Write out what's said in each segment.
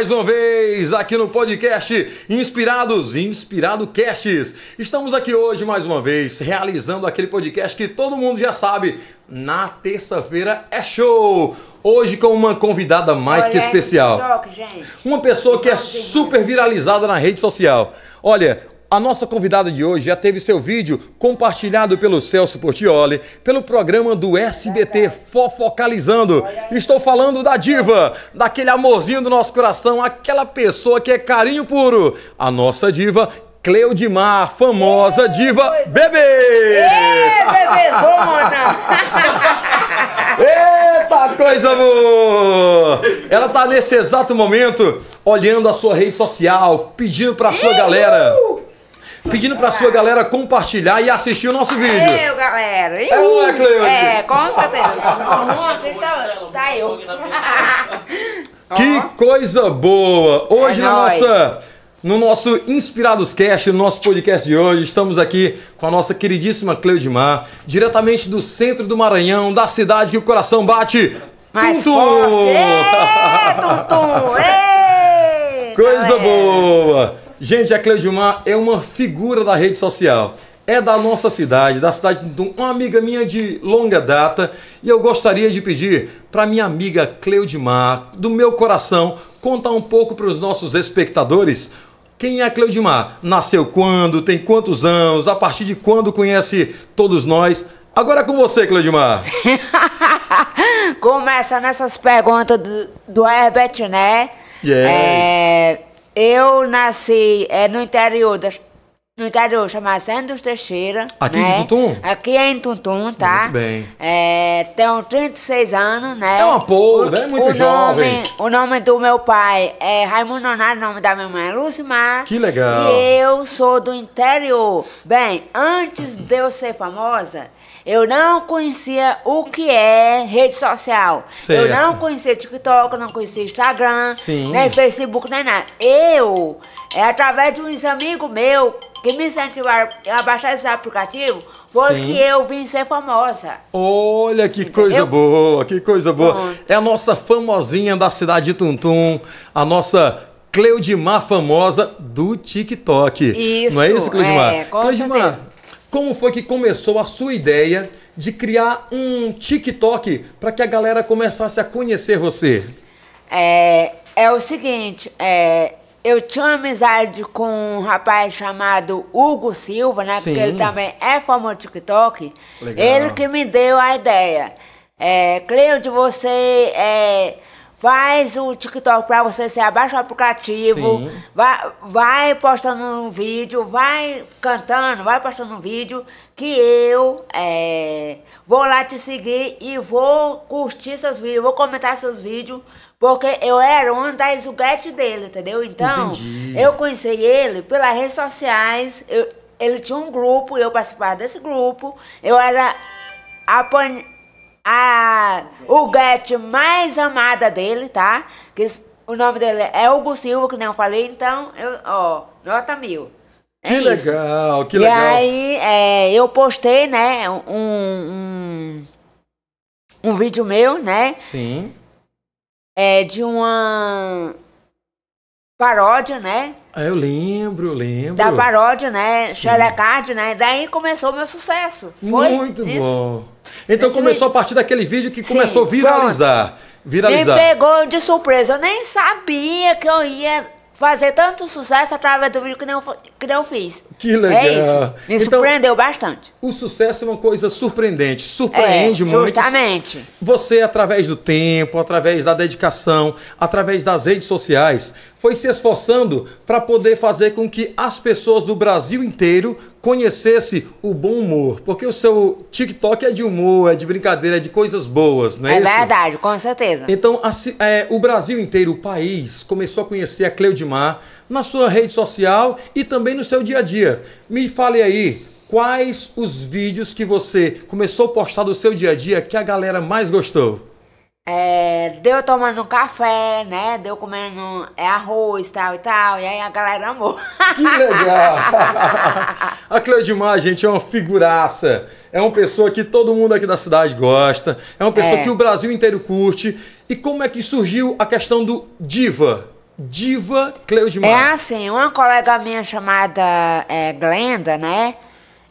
Mais uma vez aqui no podcast Inspirados, Inspirado Casts. Estamos aqui hoje mais uma vez realizando aquele podcast que todo mundo já sabe. Na terça-feira é show. Hoje com uma convidada mais Olha que especial. Uma pessoa que é super viralizada na rede social. Olha, a nossa convidada de hoje já teve seu vídeo compartilhado pelo Celso Portioli, pelo programa do SBT Fofocalizando. Estou falando da diva, daquele amorzinho do nosso coração, aquela pessoa que é carinho puro. A nossa diva Cleudimar, famosa diva coisa- bebê! Ê, bebezona! Eita, coisa boa! Ela tá nesse exato momento olhando a sua rede social, pedindo pra sua galera, pedindo pra sua galera compartilhar e assistir o nosso vídeo. Eu, galera. É não é, Cleude? É, com certeza. Tá, tá eu. Que coisa boa! Hoje É na nóis. nossa no nosso Inspirados Cast, no nosso podcast de hoje, estamos aqui com a nossa queridíssima Cleudimar, diretamente do centro do Maranhão, da cidade que o coração bate. Mais Tum, tum! forte. Tum, tum. Coisa boa! Gente, a Cleudimar é uma figura da rede social. É da nossa cidade, da cidade de uma amiga minha de longa data. E eu gostaria de pedir para minha amiga Cleudimar, do meu coração, contar um pouco para os nossos espectadores quem é a Cleudimar. Nasceu quando? Tem quantos anos? A partir de quando conhece todos nós? Agora é com você, Cleudimar. Começando essas perguntas do, do Herbert, né? Yes. É, eu nasci é, no interior da, no interior chamado Santos Teixeira. Aqui em né? Tuntum? Aqui é em Tuntum, tá? Muito bem. É, tenho 36 anos, né? É uma pô, né? Muito o jovem. Nome, o nome do meu pai é Raimundo Nonário, o nome da minha mãe é Lucimar. Que legal. E eu sou do interior. Bem, antes de eu ser famosa, eu não conhecia o que é rede social. Certo. Eu não conhecia TikTok, eu não conhecia Instagram, Sim. nem Facebook, nem nada. Eu, é através de uns amigos meus que me incentivaram a baixar esse aplicativo, foi Sim. que eu vim ser famosa. Olha que coisa Entendeu? boa, que coisa boa. Pronto. É a nossa famosinha da cidade de Tuntum, a nossa Cleudimar famosa do TikTok. Isso, Não é isso, Cleudimar? é, com Cleudimar, certeza. Como foi que começou a sua ideia de criar um TikTok para que a galera começasse a conhecer você? É, é o seguinte, é, eu tinha uma amizade com um rapaz chamado Hugo Silva, né? Sim. Porque ele também é famoso no TikTok. Legal. Ele que me deu a ideia. É, Cleude, você é, faz o TikTok pra você, você abaixa o aplicativo, Sim. vai, vai postando um vídeo, vai cantando, vai postando um vídeo que eu é, vou lá te seguir e vou curtir seus vídeos, vou comentar seus vídeos, porque eu era uma das zuguetes dele, entendeu? Então, Entendi. eu conheci ele pelas redes sociais, eu- ele tinha um grupo, eu participava desse grupo, eu era a, o get mais amada dele, tá? Que o nome dele é Hugo Silva, que nem eu falei, então, eu, ó, nota mil. É que isso. legal, que e legal. aí, é, eu postei, né, um, um, um vídeo meu, né, Sim. é, de uma paródia, né, eu lembro, eu lembro. da paródia, né. Xerecard, né, daí começou o meu sucesso. Foi Muito bom. Então Esse começou a vídeo. partir daquele vídeo que Sim, começou a viralizar. Me Viralizar. pegou de surpresa, eu nem sabia que eu ia fazer tanto sucesso através do vídeo que fa- que eu fiz. Que legal. É isso, me Então- surpreendeu bastante. O sucesso é uma coisa surpreendente, surpreende é, muito. Justamente. Você, através do tempo, através da dedicação, através das redes sociais, foi se esforçando para poder fazer com que as pessoas do Brasil inteiro conhecessem o bom humor. Porque o seu TikTok é de humor, é de brincadeira, é de coisas boas, não é, É isso? verdade, com certeza. Então, assim, é, o Brasil inteiro, o país, começou a conhecer a Cleudimar na sua rede social e também no seu dia a dia. Me fale aí, quais os vídeos que você começou a postar do seu dia a dia que a galera mais gostou? É, deu tomando um café, né? Deu comendo é, arroz, tal e tal. E aí a galera amou. Que legal! a Cleudimar, gente, é uma figuraça. É uma pessoa que todo mundo aqui da cidade gosta. É uma pessoa É. que o Brasil inteiro curte. E como é que surgiu a questão do diva? Diva Cleudimar. É assim, uma colega minha chamada é, Glenda, né?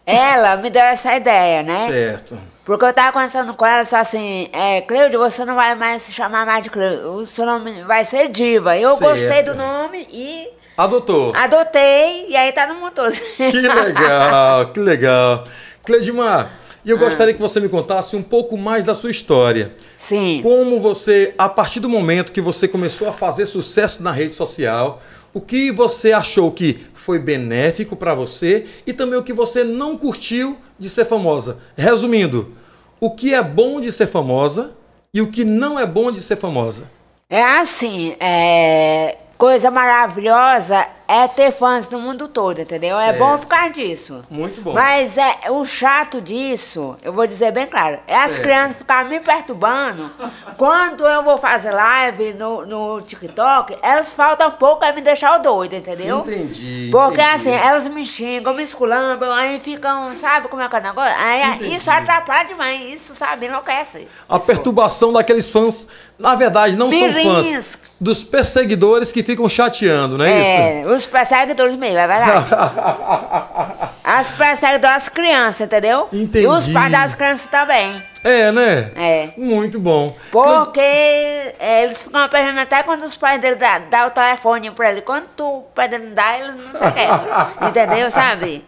Ela me deu essa ideia, né? Certo. Porque eu tava conversando com ela, disse assim, é, Cleude, você não vai mais se chamar mais de Cleude, o seu nome vai ser Diva. Eu Certo. gostei do nome e Adotou. adotei, e aí tá no motor. Que legal, que legal. Cleudimar, e eu Ah. gostaria que você me contasse um pouco mais da sua história. Sim. Como você, a partir do momento que você começou a fazer sucesso na rede social, o que você achou que foi benéfico para você e também o que você não curtiu de ser famosa. Resumindo, o que é bom de ser famosa e o que não é bom de ser famosa. É assim, é, coisa maravilhosa é ter fãs no mundo todo, entendeu? É Certo. bom por causa disso. Muito bom. Mas é o chato disso, eu vou dizer bem claro, é as Certo. crianças ficarem me perturbando. Quando eu vou fazer live no, no TikTok, elas faltam pouco a me deixar doido, entendeu? Entendi, Porque entendi. assim, elas me xingam, me esculambam, aí ficam, sabe como é que é o negócio? Aí Entendi. isso atrapalha demais, isso, sabe, enlouquece. A Isso. perturbação daqueles fãs, na verdade, não são Mirins. fãs, dos perseguidores que ficam chateando, não é, isso? Os perseguidores mesmo, é verdade. As perseguidoras das crianças, entendeu? Entendi. E os pais das crianças também. É, né? É. Muito bom. Porque é, eles ficam perdendo até quando os pais dele dão dá o telefone pra ele. Quando tu, o pai dele não dá, eles não se querem. entendeu? Sabe?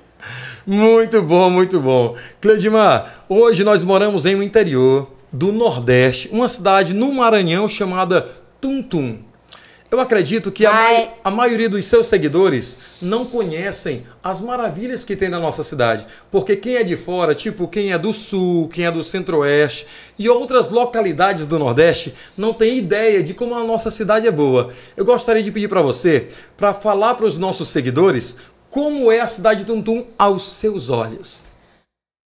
Muito bom, muito bom. Cleudimar, hoje nós moramos em um interior do Nordeste, uma cidade no Maranhão chamada Tuntum. Eu acredito que a, Ai. mai- a maioria dos seus seguidores não conhecem as maravilhas que tem na nossa cidade. Porque quem é de fora, tipo quem é do Sul, quem é do Centro-Oeste e outras localidades do Nordeste, não tem ideia de como a nossa cidade é boa. Eu gostaria de pedir para você, para falar para os nossos seguidores, como é a cidade de Tuntum aos seus olhos.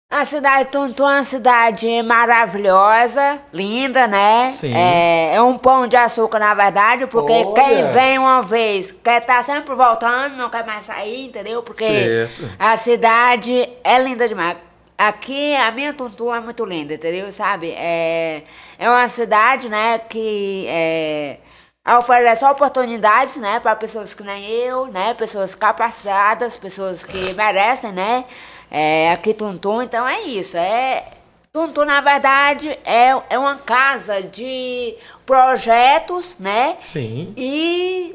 A cidade de Tuntum é uma cidade maravilhosa, linda, né? Sim. É, é um pão de açúcar, na verdade, porque Olha. quem vem uma vez quer estar sempre voltando, não quer mais sair, entendeu? Porque Certo. a cidade é linda demais. Aqui, a minha Tuntum é muito linda, entendeu? Sabe? É, é uma cidade, né, que é, oferece oportunidades, né, para pessoas que nem eu, né, pessoas capacitadas, pessoas que merecem, né, é, aqui Tuntum, então é isso, é... Tuntum, na verdade, é, é uma casa de projetos, né, Sim. e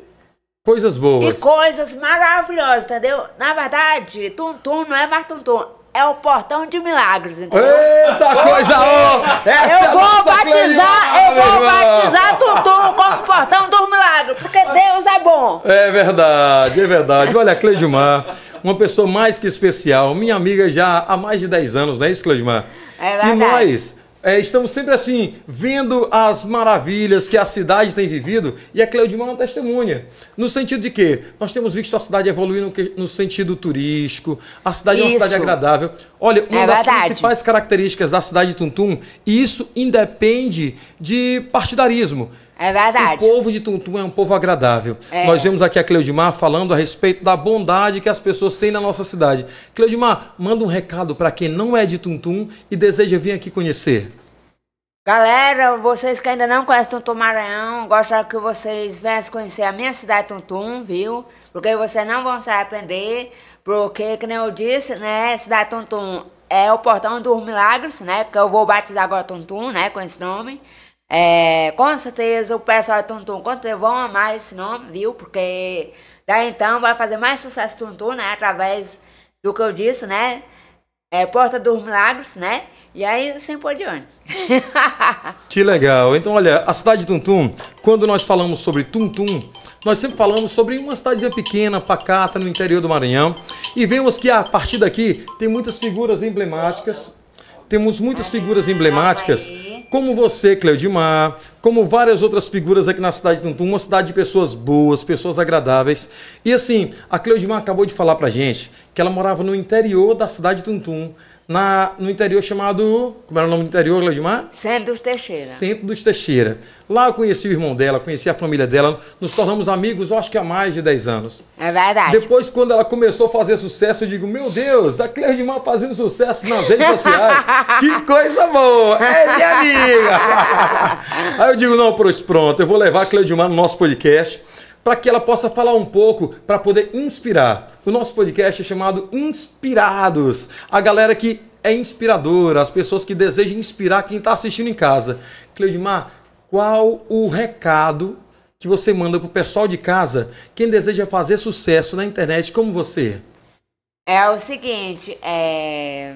Coisas e boas. coisas maravilhosas, entendeu? Na verdade, Tuntum não é mais Tuntum, é o portão de milagres, entendeu? Eita coisa ó! Essa é Eu vou nossa batizar, eu vou batizar Tuntum como portão dos milagres, porque Deus é bom. É verdade, é verdade. Olha, Cleudimar, uma pessoa mais que especial, minha amiga já há mais de 10 anos, não é isso, Cleudimar? É E verdade. nós é, estamos sempre assim, vendo as maravilhas que a cidade tem vivido e a Cleudimar é uma testemunha. No sentido de que nós temos visto a cidade evoluir no, que- no sentido turístico, a cidade é uma Isso. cidade agradável. Olha, uma É das verdade. principais características da cidade de Tuntum, e isso independe de partidarismo. É verdade. O povo de Tuntum é um povo agradável. É. Nós vemos aqui a Cleudimar falando a respeito da bondade que as pessoas têm na nossa cidade. Cleudimar, manda um recado para quem não é de Tuntum e deseja vir aqui conhecer. Galera, vocês que ainda não conhecem Tuntum Maranhão, gostaria que vocês viessem conhecer a minha cidade Tuntum, viu? Porque vocês não vão se arrepender, porque, que nem eu disse, né, cidade Tuntum é o portão dos milagres, né, que eu vou batizar agora Tuntum, né, com esse nome. É, com certeza o pessoal de Tuntum, com certeza vão amar esse nome, viu? Porque daí então vai fazer mais sucesso Tuntum, né, através do que eu disse, né, é Porta dos Milagres, né, e aí assim por diante. Que legal. Então, olha, a cidade de Tuntum, quando nós falamos sobre Tuntum, nós sempre falamos sobre uma cidadezinha pequena, pacata, no interior do Maranhão. E vemos que a partir daqui tem muitas figuras emblemáticas. Temos muitas figuras emblemáticas, como você, Cleudimar, como várias outras figuras aqui na cidade de Tuntum, uma cidade de pessoas boas, pessoas agradáveis. E assim, a Cleudimar acabou de falar pra gente que ela morava no interior da cidade de Tuntum, na, no interior chamado. Como era o nome do interior, Gladimar? Centro dos Teixeira. Centro dos Teixeira. Lá eu conheci o irmão dela, conheci a família dela, nos tornamos amigos, acho que há mais de 10 anos. É verdade. Depois, quando ela começou a fazer sucesso, eu digo, meu Deus, a Cleudimar fazendo sucesso nas redes sociais. que coisa boa! É minha amiga! Aí eu digo, não, pronto, eu vou levar a Cleudimar no nosso podcast para que ela possa falar um pouco, para poder inspirar. O nosso podcast é chamado Inspirados. A galera que é inspiradora, as pessoas que desejam inspirar quem está assistindo em casa. Cleudimar, qual o recado que você manda para o pessoal de casa, quem deseja fazer sucesso na internet como você? É o seguinte, é...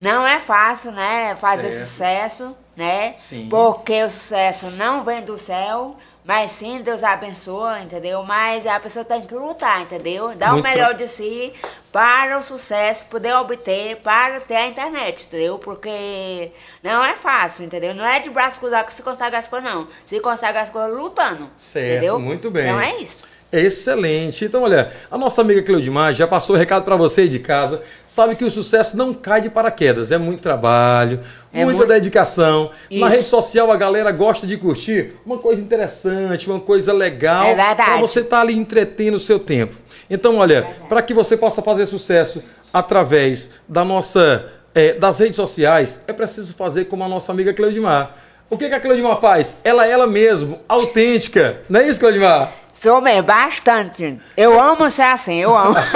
não é fácil, né, fazer certo. sucesso, né? Sim. Porque o sucesso não vem do céu, mas sim, Deus abençoa, entendeu? Mas a pessoa tem que lutar, entendeu? Dar Muito o melhor de si para o sucesso poder obter, para ter a internet, entendeu? Porque não é fácil, entendeu? Não é de braço cruzado que se consegue as coisas, não. Se consegue as coisas lutando. Certo, entendeu? muito bem. Então é isso. Excelente. Então, olha, a nossa amiga Cleudimar já passou o recado para você de casa. Sabe que o sucesso não cai de paraquedas. É muito trabalho, é muita muito... dedicação. Isso. Na rede social a galera gosta de curtir uma coisa interessante, uma coisa legal. É para você estar tá ali entretendo o seu tempo. Então, olha, é para que você possa fazer sucesso através da nossa, é, das redes sociais, é preciso fazer como a nossa amiga Cleudimar. O que, que a Cleudimar faz? Ela é ela mesma, autêntica. Não é isso, Cleudimar? Sou mesmo, bastante. Eu amo ser assim, eu amo.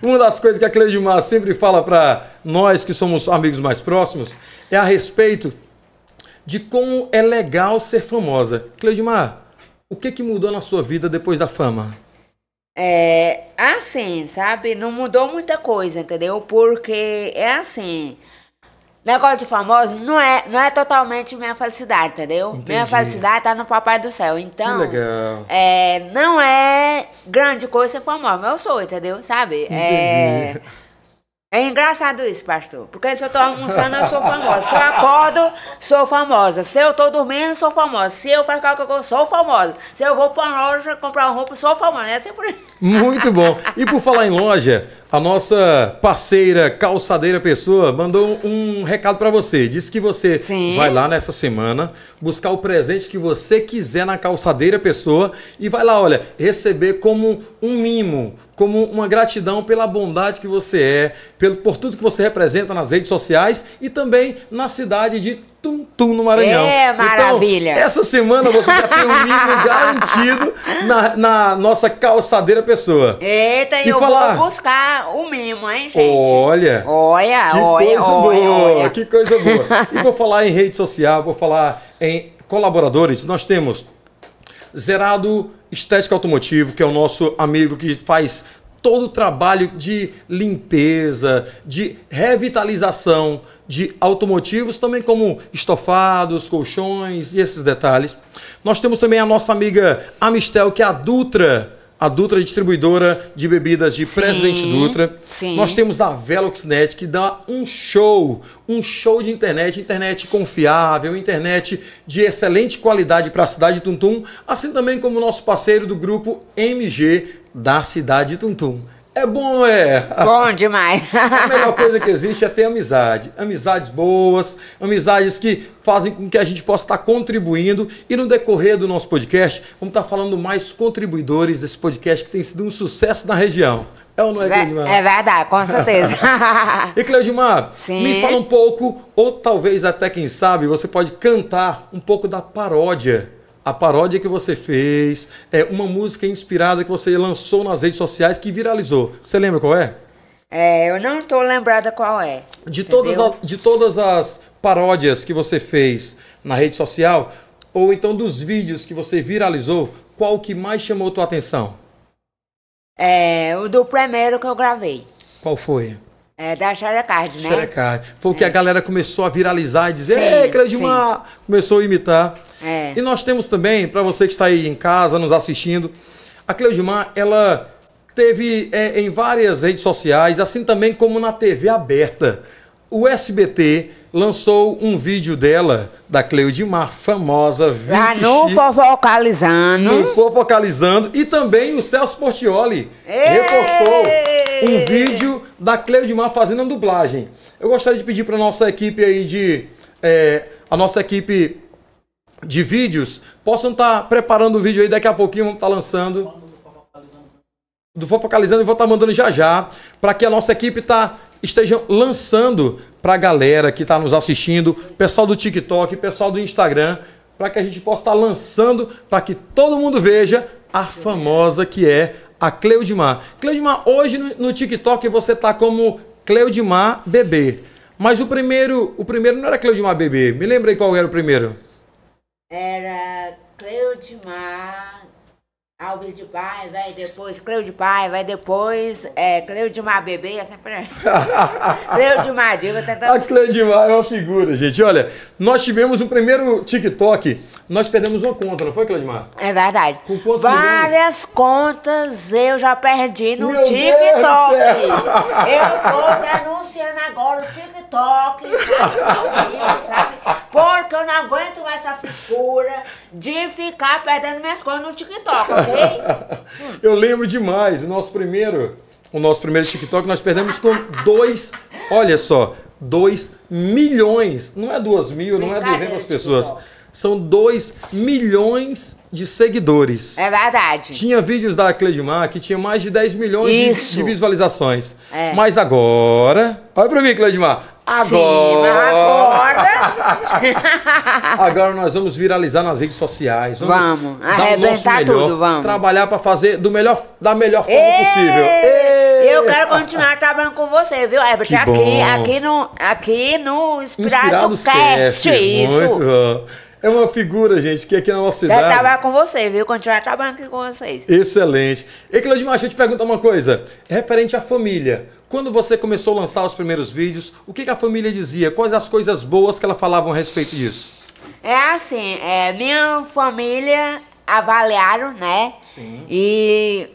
Uma das coisas que a Cleudimar sempre fala para nós que somos amigos mais próximos é a respeito de como é legal ser famosa. Cleudimar, o que, que mudou na sua vida depois da fama? É assim, sabe? Não mudou muita coisa, entendeu? Porque é assim. Negócio de famoso não é, não é totalmente minha felicidade, entendeu? Entendi. Minha felicidade tá no Papai do Céu. Então, que legal. É, não é grande coisa ser famoso, mas eu sou, entendeu? Sabe? Entendi. É, é engraçado isso, pastor. Porque se eu tô almoçando, eu sou famosa. Se eu acordo, sou famosa. Se eu tô dormindo, sou famosa. Se eu faço qualquer coisa, sou famosa. Se eu vou pra loja comprar roupa, sou famosa. É sempre. Muito bom. E por falar em loja, a nossa parceira Calçadeira Pessoa mandou um recado para você. Disse que você Sim. vai lá nessa semana buscar o presente que você quiser na Calçadeira Pessoa e vai lá, olha, receber como um mimo, como uma gratidão pela bondade que você é, pelo, por tudo que você representa nas redes sociais e também na cidade de Tum Tum no Maranhão. É, maravilha. Então, essa semana você já tem um mimo garantido na, na, nossa calçadeira pessoa. Eita, e eu falar... vou buscar o mimo, hein, gente? Olha. Olha, que olha, coisa olha, boa, olha. Que coisa boa. e vou falar em rede social, vou falar em colaboradores. Nós temos Zerado Estética Automotivo, que é o nosso amigo que faz todo o trabalho de limpeza, de revitalização de automotivos, também como estofados, colchões e esses detalhes. Nós temos também a nossa amiga Amistel, que é a Dutra, a Dutra distribuidora de bebidas de sim, Presidente Dutra. Sim. Nós temos a Veloxnet, que dá um show, um show de internet, internet confiável, internet de excelente qualidade para a cidade de Tuntum, assim também como o nosso parceiro do grupo MG da cidade de Tuntum. É bom, é? Bom demais. A melhor coisa que existe é ter amizade. Amizades boas, amizades que fazem com que a gente possa estar contribuindo. E no decorrer do nosso podcast, vamos estar falando mais contribuidores desse podcast que tem sido um sucesso na região. É ou não é, Cleudimar? É verdade, com certeza. e Cleudimar, Sim. me fala um pouco, ou talvez até quem sabe, você pode cantar um pouco da paródia a paródia que você fez, é uma música inspirada que você lançou nas redes sociais que viralizou. Você lembra qual é? É, eu não estou lembrada qual é. De todas, a, de todas as paródias que você fez na rede social, ou então dos vídeos que você viralizou, qual que mais chamou tua atenção? É, o do primeiro que eu gravei. Qual foi? É, da Xerecard, né? Xerecard. Foi o que a galera começou a viralizar e dizer, sim, ei, Cleudimar! Começou a imitar. É. E nós temos também, para você que está aí em casa, nos assistindo, a Cleudimar, ela teve é, em várias redes sociais, assim também como na TV aberta. O SBT lançou um vídeo dela, da Cleudimar, famosa. Lá no Fofocalizando. No Fofocalizando. E também o Celso Portioli repostou um vídeo da Cleudimar fazendo a dublagem. Eu gostaria de pedir para nossa equipe aí de. É, a nossa equipe de vídeos possam estar tá preparando o vídeo aí, daqui a pouquinho vamos estar tá lançando. Do Fofocalizando e vou estar tá mandando já já, para que a nossa equipe tá, esteja lançando para a galera que está nos assistindo, pessoal do TikTok, pessoal do Instagram, para que a gente possa estar tá lançando, para que todo mundo veja a famosa que é a Cleudimar. Cleudimar, hoje no, TikTok você tá como Cleudimar Bebê. Mas o primeiro, o primeiro não era Cleudimar Bebê. Me lembra qual era o primeiro? Era Cleudimar Alves de Pai, vai depois Cleo de Pai, vai depois é, Cleudimar Bebê, é sempre Cleudimar Diva tentando... A Cleudimar é uma figura, gente. Olha, nós tivemos o primeiro TikTok, nós perdemos uma conta, não foi, Cleudimar? É verdade. Com quantos Várias milhões? contas eu já perdi no Meu TikTok. Eu tô denunciando agora o TikTok, sabe? sabe? Porque eu não aguento mais essa frescura de ficar perdendo minhas coisas no TikTok, ok? Eu lembro demais, o nosso primeiro, o nosso primeiro TikTok nós perdemos com dois, olha só, dois milhões, não é duas mil, não é duzentas pessoas. São 2 milhões de seguidores. É verdade. Tinha vídeos da Cleidmar que tinha mais de 10 milhões de, de, visualizações. É. Mas agora. Olha pra mim, Cleidmar. Agora. Sim, agora. agora nós vamos viralizar nas redes sociais. Vamos, vamos. arrebentar melhor, tudo, vamos. Trabalhar para fazer do melhor, da melhor forma Ei! possível. Ei! Eu quero continuar trabalhando com você, viu, Herbert? Aqui, aqui no, aqui no Inspirado, Inspirado Cast. Cast. Isso. Muito bom. É uma figura, gente, que aqui na nossa cidade. Quero trabalhar com você, viu? Continuar trabalhando aqui com vocês. Excelente. E Claudimar, deixa eu te perguntar uma coisa. Referente à família. Quando você começou a lançar os primeiros vídeos, o que, que a família dizia? Quais as coisas boas que ela falavam a respeito disso? É assim, é, minha família avaliaram, né? Sim. E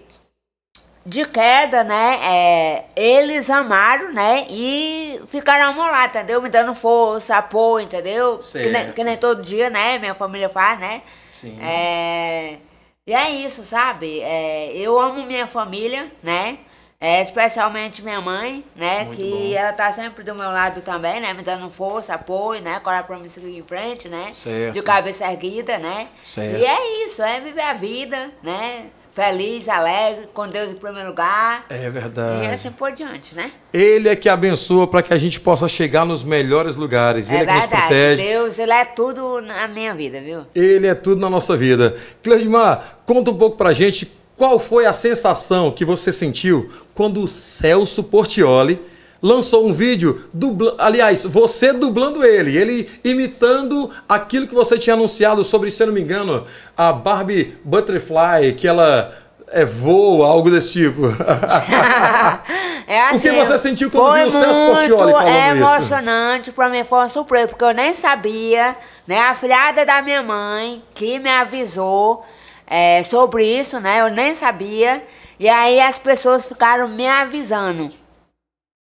de queda, né? É, eles amaram, né? E ficaram amolados, entendeu? Me dando força, apoio, entendeu? Que nem, que nem todo dia, né? Minha família faz, né? Sim. É, e é isso, sabe? É, eu amo minha família, né? É, especialmente minha mãe, né? Muito que bom. ela tá sempre do meu lado também, né? Me dando força, apoio, né? Coragem pra me seguir em frente, né? Certo. De cabeça erguida, né? Certo. E é isso, é viver a vida, né? Feliz, alegre, com Deus em primeiro lugar. É verdade. E assim por diante, né? Ele é que abençoa para que a gente possa chegar nos melhores lugares. É ele verdade. é que nos protege. Deus, ele é tudo na minha vida, viu? Ele é tudo na nossa vida. Cleudimar, conta um pouco pra gente qual foi a sensação que você sentiu quando o Celso Portioli lançou um vídeo, dubla... aliás, você dublando ele, ele imitando aquilo que você tinha anunciado sobre, se eu não me engano, a Barbie Butterfly, que ela é voa, algo desse tipo. é assim, o que você sentiu quando viu o Celso Portioli falando isso? Foi emocionante, para mim foi uma surpresa, porque eu nem sabia, né, a filhada da minha mãe que me avisou é, sobre isso, né, eu nem sabia, e aí as pessoas ficaram me avisando.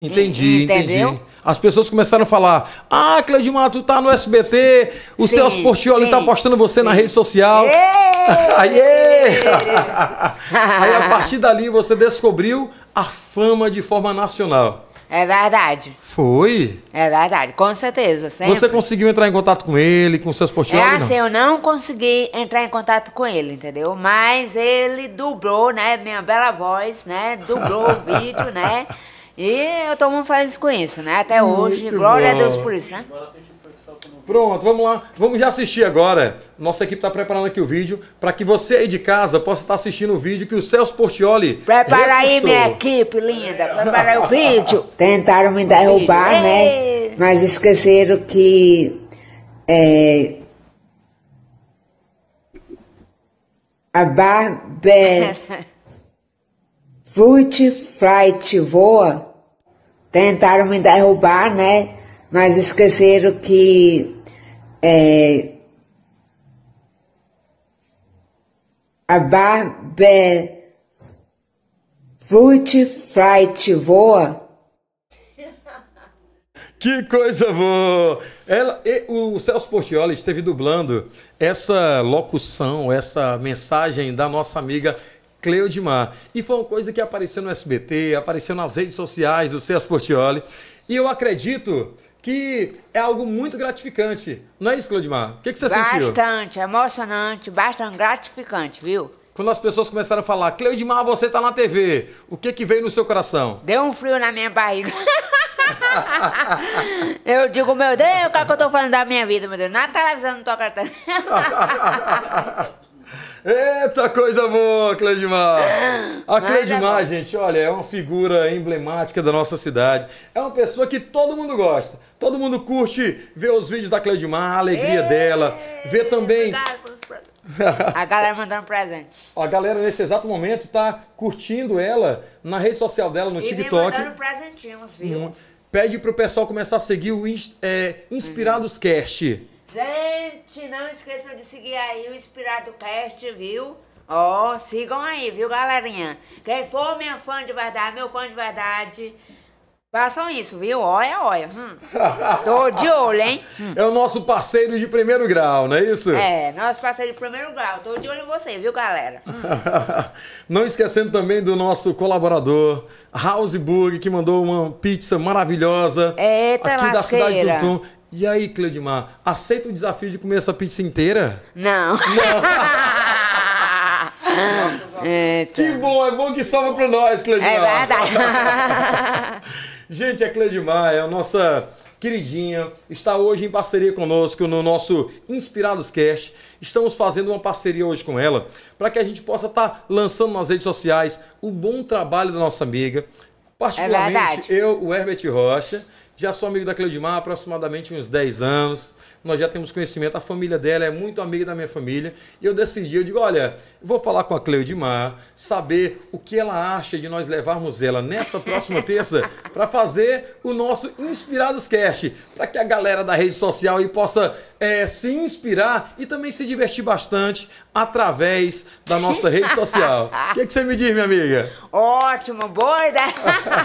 Entendi, Entendeu? entendi. As pessoas começaram a falar: Ah, Cleudimar, tu tá no SBT, o sim, Celso Portioli sim, tá postando você sim. na rede social. Aê! Aí a partir dali você descobriu a fama de forma nacional. É verdade. Foi? É verdade, com certeza. Sempre. Você conseguiu entrar em contato com ele, com seus Portioli? É assim, não? eu não consegui entrar em contato com ele, entendeu? Mas ele dublou, né? Minha bela voz, né? Dublou o vídeo, né? E eu tô muito feliz com isso, né? Até hoje. Muito Glória bom. a Deus por isso, né? Pronto, vamos lá. Vamos já assistir agora. Nossa equipe está preparando aqui o vídeo para que você aí de casa possa estar assistindo o vídeo que o Celso Portioli Prepara aí, repostou. minha equipe linda. Prepara aí o vídeo. Tentaram me derrubar, né? Mas esqueceram que é, a Barbe Fruit Flight voa. Tentaram me derrubar, né? Mas esqueceram que é, a Barbe Fruit Flight voa. Que coisa boa! Ela, o Celso Portioli esteve dublando essa locução, essa mensagem da nossa amiga Cleudimar. E foi uma coisa que apareceu no SBT, apareceu nas redes sociais do Celso Portioli. E eu acredito que é algo muito gratificante. Não é isso, Cleudimar? O que, que você sentiu? Bastante, emocionante, bastante gratificante, viu? Quando as pessoas começaram a falar, Cleudimar, você tá na TV, o que que veio no seu coração? Deu um frio na minha barriga. eu digo, meu Deus, o que, é que eu tô falando da minha vida, meu Deus? Na televisão não toca. Eita, coisa boa, Cleidmar! A Mas é Cleidmar, bom. gente, olha, é uma figura emblemática da nossa cidade. É uma pessoa que todo mundo gosta. Todo mundo curte ver os vídeos da Cleidmar, a alegria dela. Ver também. A galera mandando presente. A galera, nesse exato momento, tá curtindo ela na rede social dela, no E TikTok. mandando presentinhos, viu? Hum. Pede pro pessoal começar a seguir o é, Inspirados Cast. Gente, não esqueçam de seguir aí o Inspirado Cast, viu? Ó, sigam aí, viu, galerinha? Quem for minha fã de verdade, meu fã de verdade, façam isso, viu? Olha, olha. Hum. Tô de olho, hein? É o nosso parceiro de primeiro grau, não é isso? É, nosso parceiro de primeiro grau. Tô de olho em você, viu, galera? Não esquecendo também do nosso colaborador, House Burger, que mandou uma pizza maravilhosa Eita, aqui da cidade lasqueira. do Tum. E aí, Cleudimar, aceita o desafio de comer essa pizza inteira? Não. Eita. Que bom, é bom que salva pra nós, Cleudimar. É verdade. Gente, a Cleudimar é a nossa queridinha, está hoje em parceria conosco no nosso Inspirados Cast. Estamos fazendo uma parceria hoje com ela para que a gente possa estar lançando nas redes sociais o bom trabalho da nossa amiga. Particularmente, verdade. eu, o Herbert Rocha, já sou amigo da Cleudimar há aproximadamente uns 10 anos. Nós já temos conhecimento, a família dela é muito amiga da minha família. E eu decidi, eu digo, olha, vou falar com a Cleudimar, saber o que ela acha de nós levarmos ela nessa próxima terça para fazer o nosso Inspirados Cast, para que a galera da rede social aí possa é, se inspirar e também se divertir bastante através da nossa rede social. O que, que você me diz, minha amiga? Ótimo, boa ideia.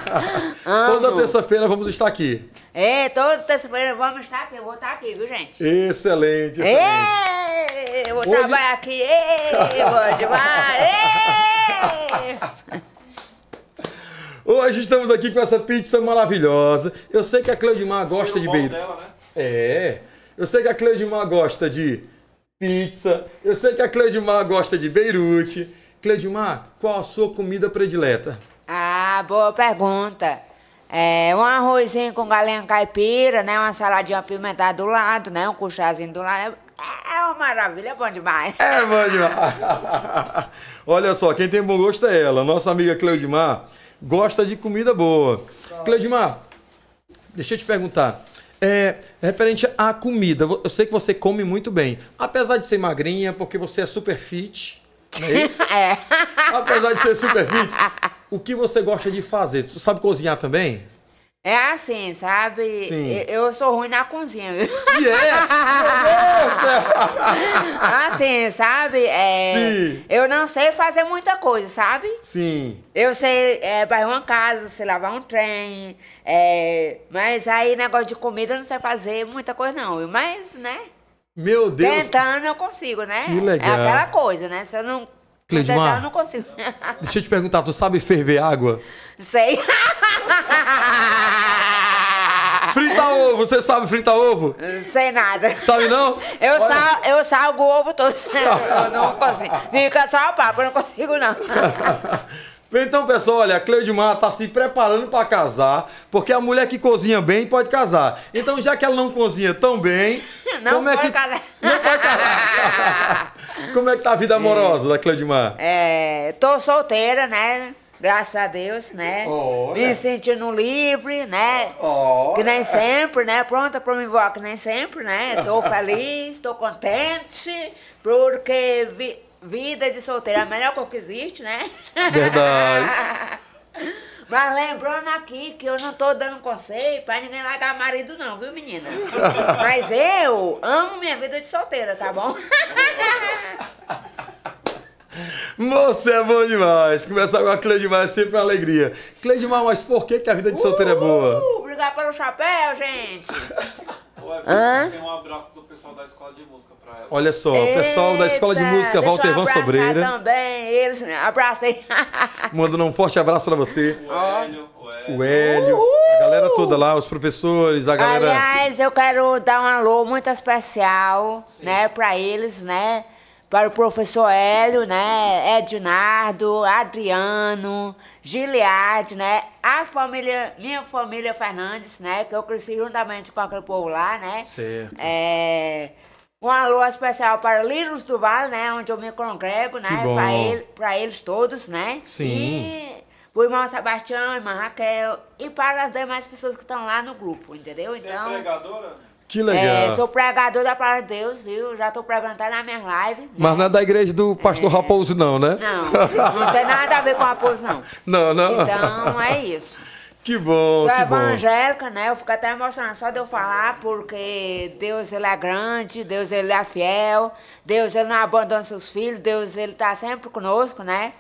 Toda terça-feira vamos estar aqui. É, toda terça-feira vamos estar aqui. Eu vou estar aqui, viu, gente? Excelente, excelente. Ê, eu vou Hoje- trabalhar aqui. Ê, vou demais. Ê. Hoje estamos aqui com essa pizza maravilhosa. Eu sei que a Cleudimar gosta de dela, né? É. Eu sei que a Cleudimar gosta de pizza. Eu sei que a Cleudimar gosta de beirute. Cleudimar, qual a sua comida predileta? Ah, boa pergunta. É, um arrozinho com galinha caipira, né? Uma saladinha apimentada do lado, né? Um cuchazinho do lado. É uma maravilha, é bom demais. É, bom demais. Olha só, quem tem bom gosto é ela. Nossa amiga Cleudimar gosta de comida boa. Cleudimar, deixa eu te perguntar. É, referente à comida, eu sei que você come muito bem. Apesar de ser magrinha, porque você é super fit, não é isso? É. Apesar de ser super fit, o que você gosta de fazer? Tu sabe cozinhar também? É assim, sabe? Sim. Eu, sou ruim na cozinha? E é! Céu! Assim, sabe? É, Sim. Eu não sei fazer muita coisa, sabe? Sim. Eu sei é, varrer uma casa, sei lavar um trem, é, mas aí negócio de comida eu não sei fazer muita coisa não, mas, né? Meu Deus. Tentando eu consigo, né? Que legal. É aquela coisa, né? Se eu não Cleidmar. tentar, eu não consigo. Deixa eu te perguntar, tu sabe ferver água? sei. Fritar ovo, você sabe fritar ovo? sei nada. Sabe não? Eu, Olha. sal, eu salgo o ovo todo. eu não consigo. Fica só o papo, eu não consigo não. Então, pessoal, olha, a Cleudimar tá se preparando para casar, porque a mulher que cozinha bem pode casar. Então, já que ela não cozinha tão bem, Não como é que casar. não pode casar? como é que tá a vida amorosa da Cleudimar? É, tô solteira, né? Graças a Deus, né? Olha. Me sentindo livre, né? Que nem sempre, né? Pronta pra me voar, que nem sempre, né? Tô feliz, tô contente, porque vi- vida de solteira é a melhor coisa que existe, né? Verdade. Mas lembrando aqui que eu não tô dando conselho pra ninguém largar marido não, viu, menina? Mas eu amo minha vida de solteira, tá bom? Você é bom demais. Começar com a Cleudimar é sempre uma alegria. Cleudimar, mas por que, que a vida de solteiro é boa? Uh, obrigado pelo chapéu, gente. Hã? tem um abraço do pessoal da escola de música pra ela. Olha só, o pessoal da Escola de Música Walter Van Sobreira também, eles, abracei. mandando um forte abraço pra você. O Hélio, o Hélio. O Hélio, a galera toda lá, os professores, a galera. Aliás, eu quero dar um alô muito especial, né, para eles, né? Para o professor Hélio, né? Ednardo, Adriano, Giliade, né? A família, minha família Fernandes, né? Que eu cresci juntamente com aquele povo lá, né? Certo. É, um alô especial para Lírios do Vale, né? Onde eu me congrego, né? Que bom. Para ele, eles todos, né? Sim. E o irmão Sebastião, irmã Raquel e para as demais pessoas que estão lá no grupo, entendeu? Você é Então, pregadora? Que legal. é, sou pregador da palavra de Deus, viu? Já tô pregando até na minha live. né? Mas não é da igreja do pastor Raposo, não, né? Não, não tem nada a ver com a pose, não. Não, não. Então, é isso. Que bom, Sou que bom. evangélica, né? Eu fico até emocionada só de eu falar, porque Deus, Ele é grande, Deus, Ele é fiel, Deus, Ele não abandona seus filhos, Deus, Ele tá sempre conosco, né?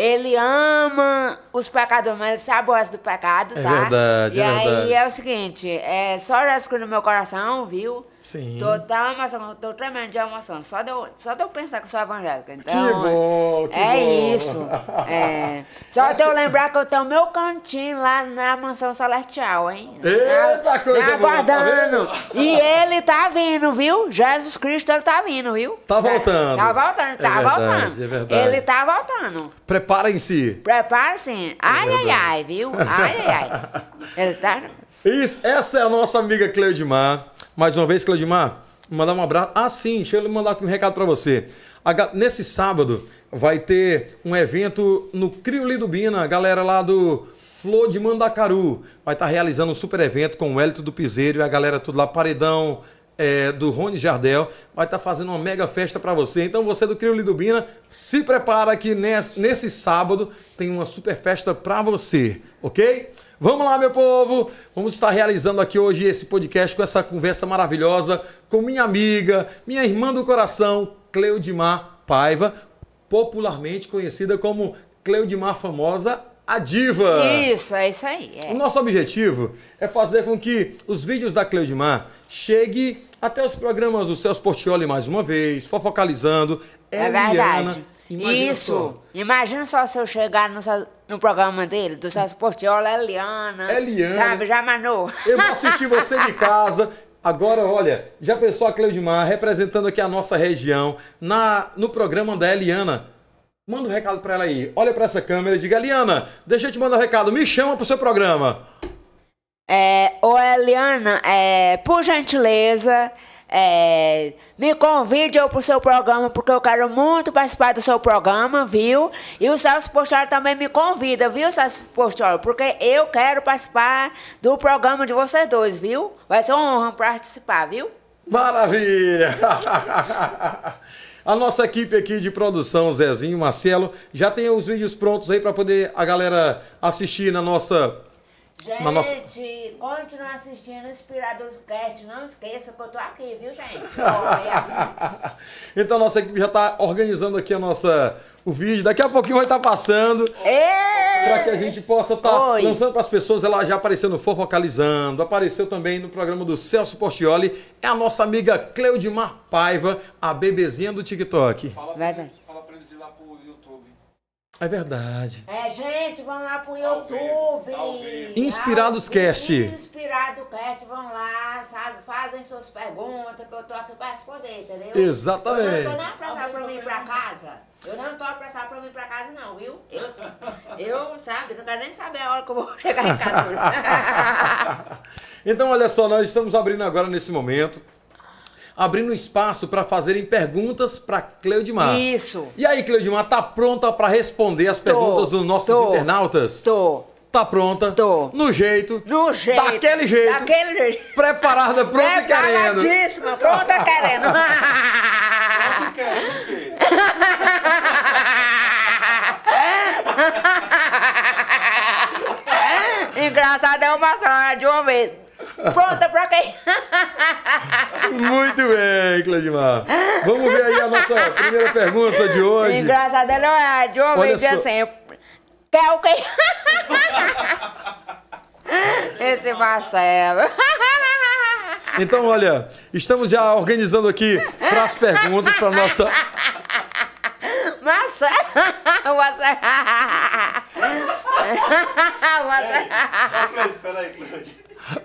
Ele ama os pecadores, mas Ele sabe o resto do pecado, É tá? verdade, e é aí verdade. é o seguinte, é só Jesus no meu coração, viu? Sim. Tô tão emoção, tô tremendo de emoção, só de eu, só de eu pensar que eu sou evangélica. Então, Que bom, que é bom. isso. É. Só de eu lembrar que eu tenho meu cantinho lá na mansão celestial, hein? Eita, Na- coisa me boa, tá aguardando. vendo? e ele tá vindo, viu? Jesus Cristo, ele tá vindo, viu? Tá voltando. Tá voltando, É tá verdade, voltando. é verdade. Ele tá voltando. Preparem-se. Prepare-se. Ai, ai, ai, viu? Ai, ai, ai. Ele tá... Isso, essa é a nossa amiga Cleudimar. Mais uma vez, Cleudimar, mandar um abraço. Ah, sim, deixa eu mandar aqui um recado para você. Nesse sábado vai ter um evento no Crio Lidubina, a galera lá do Flor de Mandacaru. Vai estar realizando um super evento com o Hélito do Piseiro e a galera tudo lá, Paredão é, do Rony Jardel. Vai estar fazendo uma mega festa para você. Então você do Crio Lidubina, se prepara que nesse, nesse sábado tem uma super festa para você, ok? Vamos lá, meu povo! Vamos estar realizando aqui hoje esse podcast com essa conversa maravilhosa com minha amiga, minha irmã do coração, Cleudimar Paiva, popularmente conhecida como Cleudimar Famosa, a Diva. Isso, é isso aí. é. O nosso objetivo é fazer com que os vídeos da Cleudimar cheguem até os programas do Celso Portioli mais uma vez, fofocalizando. É Eliana. verdade. Imagina Isso. só. Imagina só se eu chegar no, no programa dele, do Celso Portiola, Eliana. Eliana. Sabe, já manou. Eu vou assistir você de casa. Agora, olha, já pensou a Cleudimar representando aqui a nossa região na, no programa da Eliana? Manda um recado pra ela aí. Olha pra essa câmera e diga, Eliana, deixa eu te mandar um recado. Me chama pro seu programa. É, ô Eliana, é, por gentileza, é, me convide eu pro seu programa, porque eu quero muito participar do seu programa, viu? E o Celso Portioli também me convida, viu, Celso Portioli? Porque eu quero participar do programa de vocês dois, viu? Vai ser uma honra participar, viu? Maravilha! A nossa equipe aqui de produção, Zezinho, Marcelo, já tem os vídeos prontos aí pra poder a galera assistir na nossa Gente, Na nossa- continua assistindo Inspiradores Cast. Não esqueça que eu tô aqui, viu, gente? Então a nossa equipe já está organizando aqui a nossa o vídeo. Daqui a pouquinho vai estar passando Ê! para que a gente possa estar Oi. lançando para as pessoas. Ela já apareceu no Fofocalizando, apareceu também no programa do Celso Portioli. É a nossa amiga Cleudimar Paiva, a bebezinha do TikTok. Fala pra, Verdade. eles, fala pra eles ir lá pro YouTube. É verdade. É, gente, vão lá pro YouTube. Inspirados Cast. Inspirado Cast, vão lá, sabe? Fazem suas perguntas, que eu tô aqui pra responder, entendeu? Exatamente. Eu não tô nem apressado pra mim ir pra casa. Eu não tô apressado pra mim ir pra casa, não, viu? Eu, eu sabe, não quero nem saber a hora que eu vou chegar em casa. Então, olha só, nós estamos abrindo agora nesse momento. Abrindo espaço para fazerem perguntas para Cleudimar. Isso. E aí, Cleudimar, tá pronta para responder as perguntas dos nossos tô, internautas? Tô. Tá pronta? Tô. No jeito? No jeito. Daquele jeito? Daquele jeito. Preparada, pronta e querendo. Preparadíssima, pronta querendo. Querendo o quê? Engraçado é uma só, de uma vez. Pronta pra quem? Muito bem, Cleudimar. Vamos ver aí a nossa primeira pergunta de hoje. Engraçado não é, de vez diz só. assim. Quer o quê? Esse Marcelo. Então, olha, estamos já organizando aqui para as perguntas para nossa. Você. Você. Ô, Cleide, peraí, Cleide.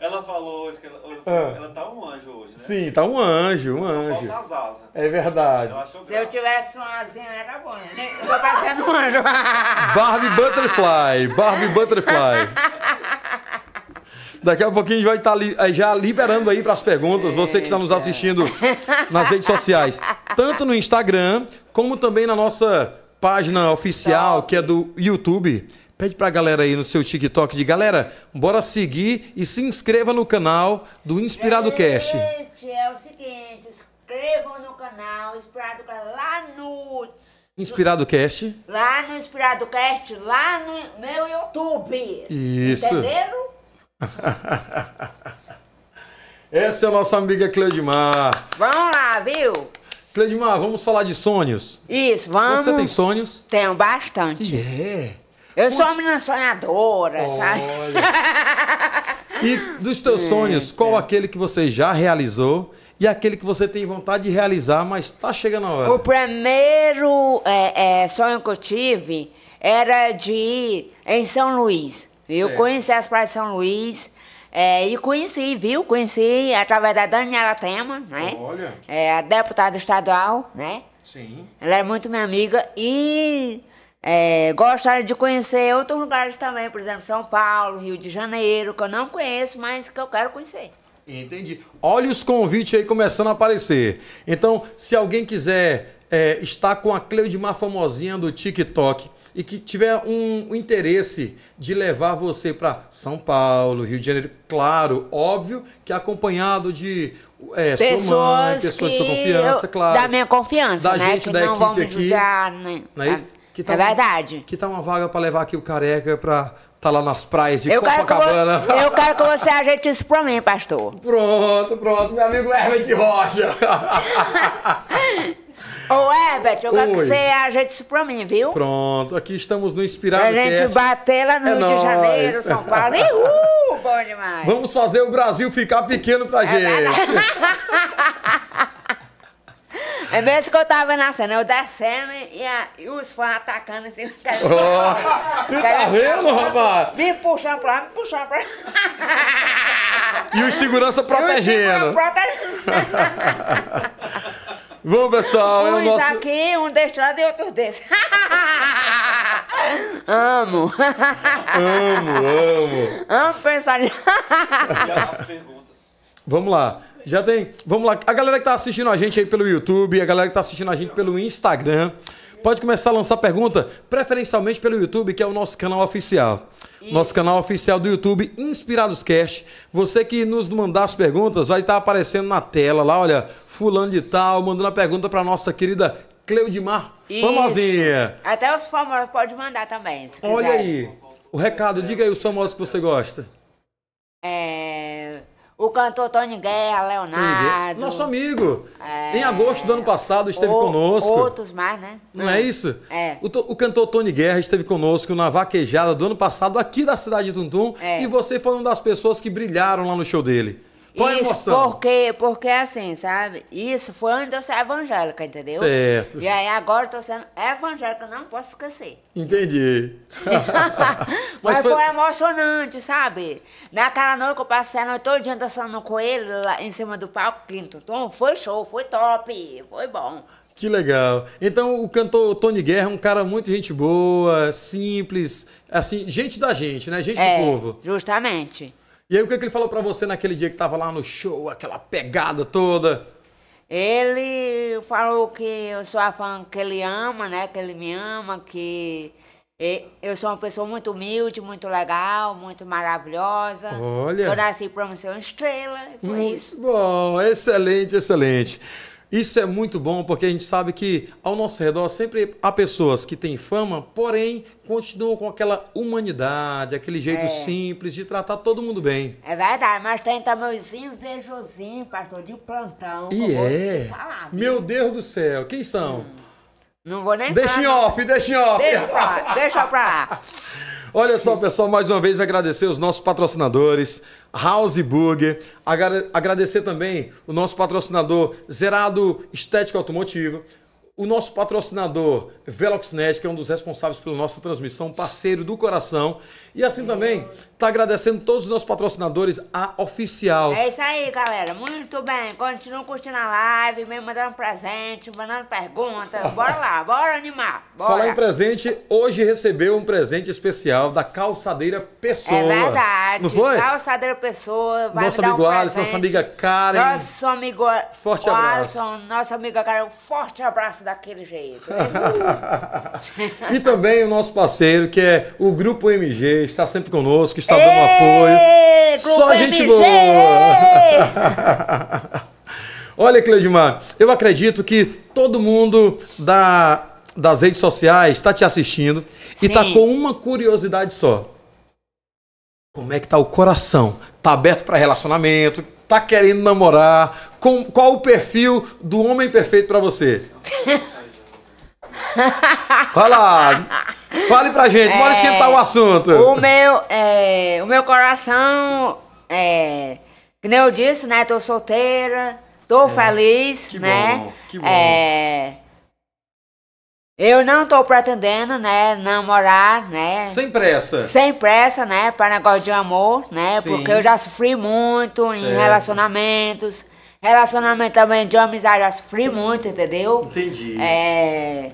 Ela falou hoje que ela, Ah. ela tá um anjo hoje, né? Sim, tá um anjo, um anjo. Falta as asas. É verdade. Se eu tivesse um asinho, era bom. né? Eu tô parecendo um anjo. Barbie Butterfly, Barbie Butterfly. Daqui a pouquinho a gente vai estar li- eh, já liberando aí para as perguntas, você que está nos assistindo nas redes sociais, tanto no Instagram, como também na nossa página oficial, que é do YouTube. Pede pra galera aí no seu TikTok de galera, bora seguir e se inscreva no canal do Inspirado Cast. Gente, é o seguinte, inscrevam no canal Inspirado Cast lá no Inspirado Cast. lá no Inspirado Cast, lá no meu YouTube. Isso. Entenderam? Essa é a nossa amiga Cleudimar. Vamos lá, viu? Cleudimar, vamos falar de sonhos. Isso, vamos. Você tem sonhos? Tenho bastante. É. Eu sou uma menina sonhadora, sabe? E dos teus sonhos, qual aquele que você já realizou e aquele que você tem vontade de realizar, mas tá chegando a hora? O primeiro é, é, sonho que eu tive era de ir em São Luís. Eu conheci as praias de São Luís. é, e conheci, viu? Conheci através da Daniela Tema, né? Olha. É, a deputada estadual, né? Sim. Ela é muito minha amiga e é, gostaria de conhecer outros lugares também, por exemplo, São Paulo, Rio de Janeiro, que eu não conheço, mas que eu quero conhecer. Entendi. Olha os convites aí começando a aparecer. Então, se alguém quiser é, estar com a Cleudimar famosinha do TikTok e que tiver um, um interesse de levar você para São Paulo, Rio de Janeiro, claro, óbvio que acompanhado de é, sua mãe, Pessoas, pessoas que de sua confiança, eu- claro. Da minha confiança, Da né? gente que da não vão me equipe aqui. judiar, né? É? Que tá é uma- verdade. Que tá uma vaga para levar aqui o careca para tá lá nas praias de Eu quero, que Copacabana. eu quero que você ajeite isso pra mim, pastor. Pronto, pronto, meu amigo Herbert Rocha. Ô, Herbert, eu quero que Oi. você ajeite isso pra mim, viu? Pronto, aqui estamos no Inspirado Pra gente Cast. bater lá no É Rio de. Janeiro, São Paulo. Uhul, bom demais. Vamos fazer o Brasil ficar pequeno pra gente. É mesmo que eu tava nascendo, eu descendo e, a- e os fãs atacando assim. Ó, tu tá vendo, rapaz? Me puxando pra lá, me puxando pra lá. E os segurança protegendo. Protegendo. Vamos, pessoal, é o nosso... aqui, um deste lado e outro desse. amo. Amo, amo. amo pensar nisso. E as perguntas. Vamos lá. Já tem. Vamos lá. A galera que tá assistindo a gente aí pelo YouTube, a galera que tá assistindo a gente pelo Instagram, pode começar a lançar pergunta, preferencialmente pelo YouTube, que é o nosso canal oficial. Nosso canal oficial do YouTube, Inspirados Cast. Você que nos mandar as perguntas, vai estar aparecendo na tela lá, olha, fulano de tal, mandando a pergunta pra nossa querida Cleudimar, famosinha. Isso. Até os famosos podem mandar também, Olha aí. O recado, diga aí os famosos que você gosta. É, o cantor Tony Guerra, Leonardo. Nosso amigo. É. Em agosto do ano passado esteve ou- conosco. Outros mais, né? Não é isso? É. O, o cantor Tony Guerra esteve conosco na vaquejada do ano passado aqui da cidade de Tuntum É. e você foi uma das pessoas que brilharam lá no show dele. A Isso, emoção? porque, porque assim, sabe? Isso foi antes de eu ser evangélica, entendeu? Certo. E aí agora eu tô sendo evangélica, não posso esquecer. Entendi. Mas, foi- foi... emocionante, sabe? Naquela noite que eu passei a noite todinha dançando com ele lá em cima do palco, quinto tom, foi show, foi top, foi bom. Que legal. Então, o cantor Tony Guerra é um cara muito gente boa, simples, assim, gente da gente, né? Gente É, do povo. justamente. E aí, o que, que ele falou pra você naquele dia que tava lá no show, aquela pegada toda? Ele falou que eu sou a fã que ele ama, né? Que ele me ama, que eu sou uma pessoa muito humilde, muito legal, muito maravilhosa. Olha. Eu nasci pra ser uma estrela, foi isso. bom, excelente, excelente. Isso é muito bom porque a gente sabe que ao nosso redor sempre há pessoas que têm fama, porém continuam com aquela humanidade, aquele jeito É. simples de tratar todo mundo bem. É verdade, mas tem também os invejosinhos, pastor, de plantão. E é. falar? Meu Deus do céu, quem são? Não vou nem Deixa em falar. off, deixa em off. Deixa pra lá, deixa pra lá. Olha só, pessoal, mais uma vez agradecer os nossos patrocinadores, House Burger, agra- agradecer também o nosso patrocinador Zerado Estética Automotiva, o nosso patrocinador Veloxnet, que é um dos responsáveis pela nossa transmissão, parceiro do coração, e assim também tá agradecendo todos os nossos patrocinadores, a Oficial. É isso aí, galera. Muito bem. Continua curtindo a live, me mandando presente, mandando perguntas. Bora lá, bora animar. Bora. Falar em presente, hoje recebeu um presente especial da Calçadeira Pessoa. É verdade. Não foi? Calçadeira Pessoa. Vai dar amigo um Alisson, nossa amiga Karen. Nosso amigo Forte abraço. Alisson, nossa amiga Karen. Um forte abraço daquele jeito. E também o nosso parceiro, que é o Grupo MG, está sempre conosco, está dando apoio. Só gente MG! boa! Olha, Cleudimar, eu acredito que todo mundo da, das redes sociais está te assistindo e está Sim. com uma curiosidade só. Como é que tá o coração? Tá aberto para relacionamento? Tá querendo namorar? Com, qual o perfil do homem perfeito para você? Vai lá, fale pra gente, bora esquentar o assunto. O meu, é, o meu coração, é, que nem eu disse, né? Tô solteira, tô feliz, Que né? bom, que bom. É, eu não tô pretendendo, né, namorar, né? Sem pressa. Sem pressa, né? Para negócio de amor, né? Sim. Porque eu já sofri muito em Certo. relacionamentos. Relacionamento também de amizade, já sofri muito, entendeu? Entendi. É.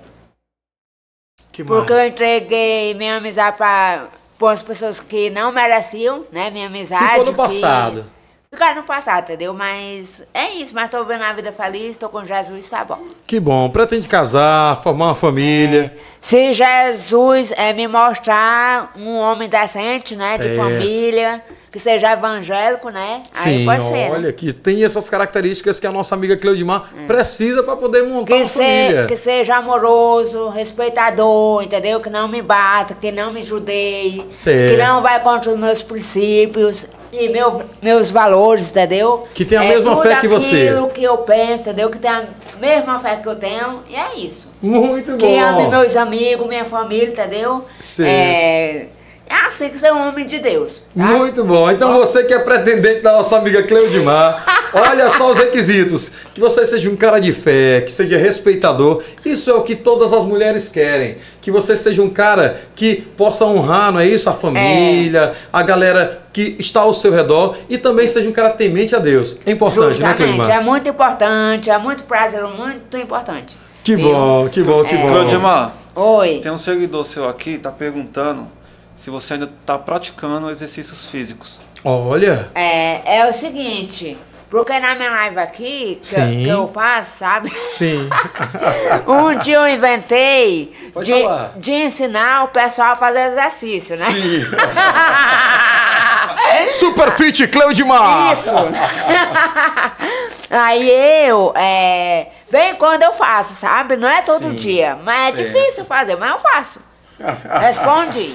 Que Porque eu mais? entreguei minha amizade para as pessoas que não mereciam, né? Minha amizade. Ficou no que- passado. Ficaram no passado, entendeu? Mas é isso, mas tô vendo a vida feliz, tô com Jesus, tá bom. Que bom. Pretende casar, formar uma família. Se Jesus é, me mostrar um homem decente, né? De Certo. família, que seja evangélico, né? Aí Sim, pode ser. olha né? que tem essas características que a nossa amiga Cleudimar precisa para poder montar É. Que, uma família. se, que seja amoroso, respeitador, entendeu? Que não me bata, que não me judeie, Certo. que não vai contra os meus princípios e meu, meus valores, entendeu? Que tem a é mesma tudo fé que você. aquilo que eu penso, entendeu? Que tem a mesma fé que eu tenho, e é isso. Muito Que ame bom. meus amigos, minha família, entendeu? Certo. É, é assim que você é um homem de Deus. Tá? Muito bom. Então você que é pretendente da nossa amiga Cleudimar, olha só os requisitos. Que você seja um cara de fé, que seja respeitador. Isso é o que todas as mulheres querem. Que você seja um cara que possa honrar, não é isso? A família, a galera que está ao seu redor e também seja um cara temente a Deus. É importante, né, Justamente, Cleudimar? é muito importante, é muito prazeroso, muito importante. Que Viu? bom, que bom, que bom. Cleudimar, Oi. tem um seguidor seu aqui, tá perguntando se você ainda tá praticando exercícios físicos. Olha, É, é o seguinte, porque na minha live aqui, que, Sim. que eu faço, sabe? sim. Um dia eu inventei Pode de, falar. de ensinar o pessoal a fazer exercício, né? Super Fit Cleudimar! Isso! Aí eu, é, vem quando eu faço, sabe? Não é todo Sim, dia, mas é certo. difícil fazer, mas eu faço. Respondi.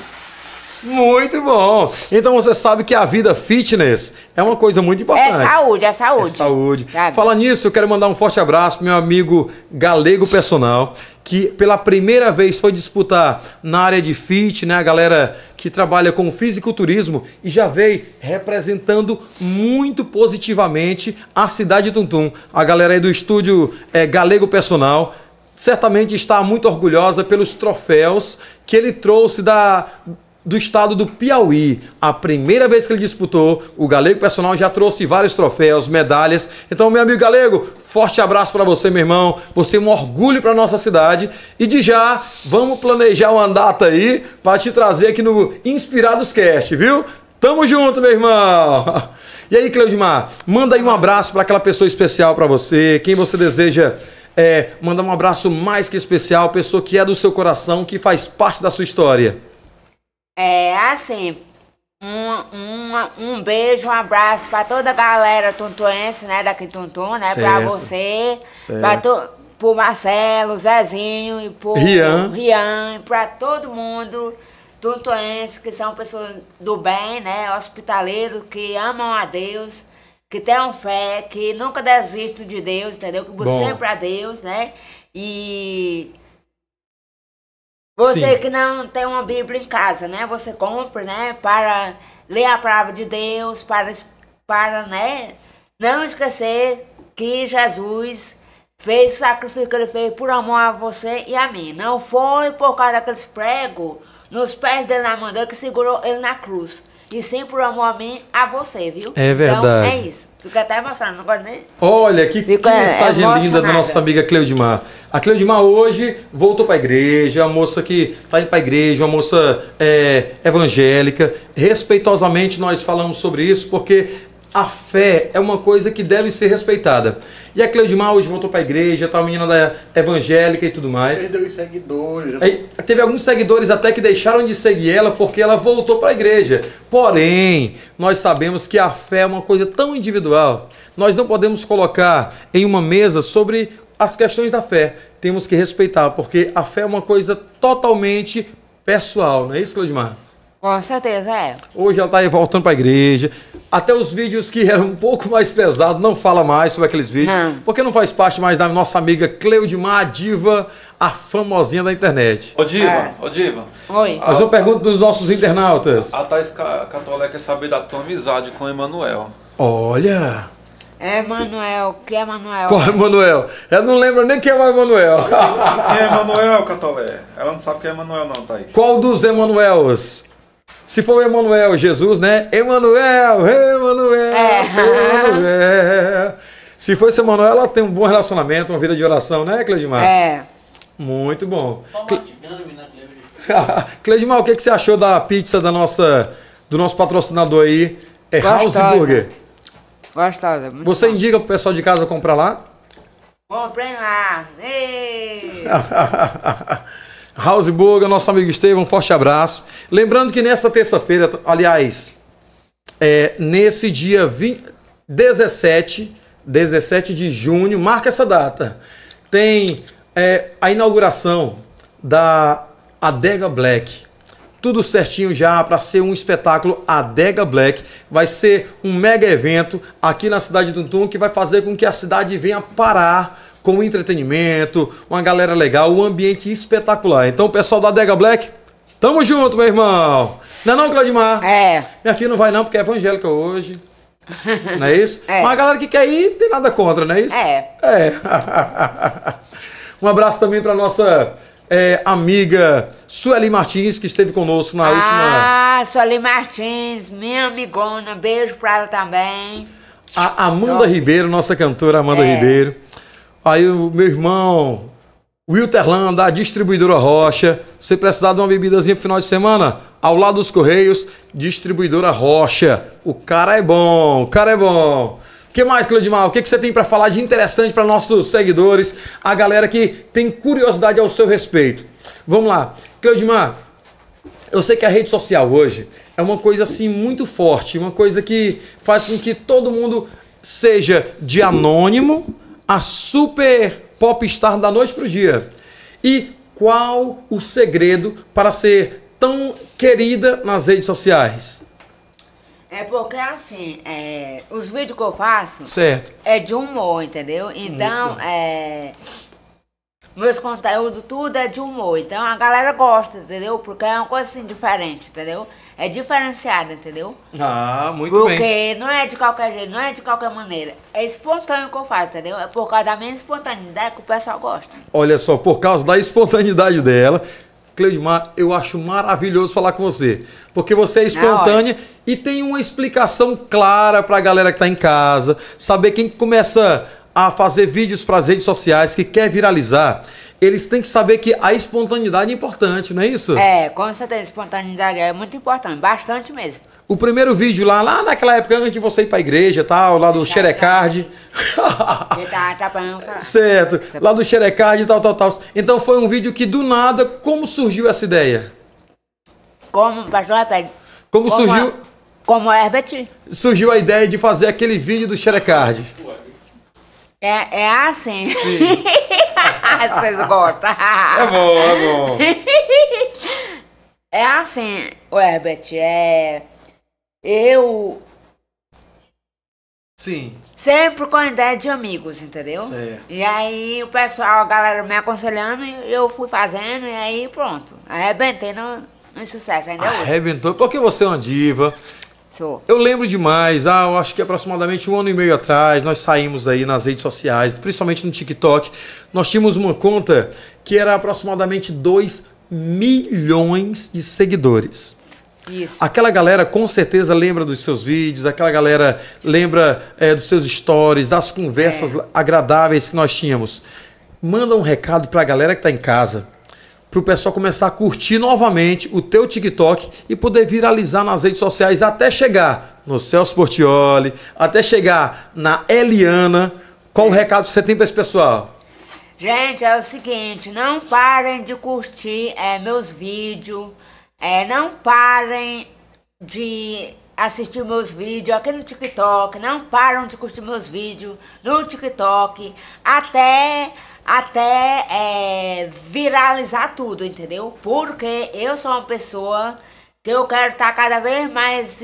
Muito bom. Então você sabe que a vida fitness é uma coisa muito É importante. saúde, é É saúde. saúde. Sabe? Fala nisso, eu quero mandar um forte abraço pro meu amigo Galego Personal, que pela primeira vez foi disputar na área de fit, né? A galera que trabalha com fisiculturismo e já veio representando muito positivamente a cidade de Tuntum. A galera aí do estúdio é, Galego Personal certamente está muito orgulhosa pelos troféus que ele trouxe da do estado do Piauí. A primeira vez que ele disputou, o Galego Personal já trouxe vários troféus, medalhas. Então, meu amigo Galego, forte abraço para você, meu irmão. Você é um orgulho para nossa cidade. E de já, vamos planejar uma data aí para te trazer aqui no Inspirados Cast, viu? Tamo junto, meu irmão. E aí, Cleudimar, manda aí um abraço para aquela pessoa especial para você, quem você deseja é, mandar um abraço mais que especial, pessoa que é do seu coração, que faz parte da sua história. É assim, um, um, um beijo, um abraço pra toda a galera tuntuense, né, daqui Tuntum, né, pra Certo. você, Certo. pra to, pro Marcelo, Zezinho e pro Rian. Rian, e pra todo mundo tuntuense, que são pessoas do bem, né, hospitaleiros, que amam a Deus, que tenham fé, que nunca desistem de Deus, entendeu? Que buscam sempre a Deus, né, e Você Sim. que não tem uma Bíblia em casa, né? Você compra, né? Para ler a palavra de Deus, para, para né? Não esquecer que Jesus fez o sacrifício que ele fez por amor a você e a mim. Não foi por causa daqueles pregos nos pés dele na mão dele que segurou ele na cruz. E sim por amor a mim, a você, viu? É verdade. Então, é isso. Fica até emocionado, não gosto nem... Olha, que, que Fico, é, mensagem linda da nossa amiga Cleudimar. A Cleudimar hoje voltou para a igreja, a moça que está indo para a igreja, uma moça é, evangélica. Respeitosamente nós falamos sobre isso porque a fé é uma coisa que deve ser respeitada. E a Cleudimar hoje voltou para a igreja, tá uma menina da evangélica e tudo mais. Perdeu os seguidores. Aí, teve alguns seguidores até que deixaram de seguir ela porque ela voltou para a igreja. Porém, nós sabemos que a fé é uma coisa tão individual. Nós não podemos colocar em uma mesa sobre as questões da fé. Temos que respeitar, porque a fé é uma coisa totalmente pessoal, não é isso, Clodimar? Com certeza, é. Hoje ela está voltando para a igreja. Até os vídeos que eram um pouco mais pesados, não fala mais sobre aqueles vídeos, Não. porque não faz parte mais da nossa amiga Cleudimar, a diva, a famosinha da internet. Ô Diva, É. ô Diva. Oi. Mas uma pergunta dos nossos internautas. A Thais Ca- Catolé quer saber da tua amizade com o Emanuel. Olha! É Manuel, que é Manuel? Qual é Emanuel? Eu não lembro nem quem é o Emanuel. Quem é Emanuel, Catolé? Ela não sabe quem é Emanuel não, Thaís. Qual dos Emanuels? Se for o Emanuel, Jesus, né? Emanuel, Emanuel, É. Emanuel. Se for esse Emanuel, ela tem um bom relacionamento, uma vida de oração, né, Cleudimar? É. Muito bom. Cleudimar, o que, que você achou da pizza da nossa, do nosso patrocinador aí? É House. Burger. Gostosa. Muito Você bom. indica pro pessoal de casa comprar lá? Comprem lá. Ei. House Burger, nosso amigo Estevam, um forte abraço. Lembrando que nessa terça-feira, aliás, é, nesse dia 20, 17, 17 de junho, marca essa data, tem é, a inauguração da Adega Black. Tudo certinho já para ser um espetáculo Adega Black. Vai ser um mega evento aqui na cidade de Tuntum que vai fazer com que a cidade venha parar com entretenimento, uma galera legal, um ambiente espetacular. Então, o pessoal da Adega Black, tamo junto, meu irmão. Não é não, Claudimar? É. Minha filha não vai não, porque é evangélica hoje. Não é isso? É. Mas a galera que quer ir, tem nada contra, não é isso? É. É. um abraço também para nossa é, amiga Sueli Martins, que esteve conosco na última. Ah, Sueli Martins, minha amigona. Beijo pra ela também. A Amanda Ribeiro, nossa cantora Amanda É. Ribeiro. Aí o meu irmão, Wilterlan, da distribuidora Rocha. Se precisar de uma bebidazinha pro final de semana, ao lado dos Correios, distribuidora Rocha. O cara é bom, o cara é bom. O que mais, Cleudimar? O que, que você tem para falar de interessante para nossos seguidores, a galera que tem curiosidade ao seu respeito? Vamos lá. Cleudimar, eu sei que a rede social hoje é uma coisa assim muito forte, uma coisa que faz com que todo mundo seja de anônimo a super popstar da noite pro dia. E qual o segredo para ser tão querida nas redes sociais? É porque assim, é, os vídeos que eu faço Certo. é de humor, entendeu? Então, é. Meus conteúdos, tudo é de humor. Então a galera gosta, entendeu? Porque é uma coisa assim diferente, entendeu? É diferenciada, entendeu? Ah, muito Porque não é de qualquer jeito, não é de qualquer maneira. É espontâneo que eu faço, entendeu? É por causa da minha espontaneidade que o pessoal gosta. Olha só, por causa da espontaneidade dela, Cleudimar, eu acho maravilhoso falar com você. Porque você é espontânea e tem uma explicação clara para a galera que está em casa, saber quem começa a fazer vídeos para as redes sociais, que quer viralizar, eles têm que saber que a espontaneidade é importante, não é isso? É, com certeza, espontaneidade é muito importante, bastante mesmo. O primeiro vídeo lá, lá naquela época, antes de você ir para a igreja tal, lá do Xerecard. Você tá atrapalhando falar. Certo, lá do Xerecard e tal, tal, tal. Então foi um vídeo que do nada, como surgiu essa ideia? Como, pastor, repete. Como surgiu- Como Herbert. Surgiu a ideia de fazer aquele vídeo do Xerecard. É, é assim. Vocês gostam. É bom, é bom. É assim, Herbert, é. Eu. Sim. Sempre com a ideia de amigos, entendeu? Certo. E aí o pessoal, a galera me aconselhando, e eu fui fazendo, e aí pronto. Arrebentei no, no sucesso, ainda hoje. Arrebentou. Porque você é uma diva. Sou. Eu lembro demais, ah, eu acho que aproximadamente um ano e meio atrás, nós saímos aí nas redes sociais, principalmente no TikTok. Nós tínhamos uma conta que era aproximadamente 2 milhões de seguidores. Isso. Aquela galera com certeza lembra dos seus vídeos, aquela galera lembra é, dos seus stories, das conversas agradáveis que nós tínhamos. Manda um recado pra galera que tá em casa, pro pessoal começar a curtir novamente o teu TikTok e poder viralizar nas redes sociais até chegar no Celso Portioli, até chegar na Eliana. Qual o recado que você tem pra esse pessoal? Gente, é o seguinte, não parem de curtir é, meus vídeos, é, não parem de assistir meus vídeos aqui no TikTok, não param de curtir meus vídeos no TikTok, até, até é, viralizar tudo, entendeu? Porque eu sou uma pessoa que eu quero estar cada vez mais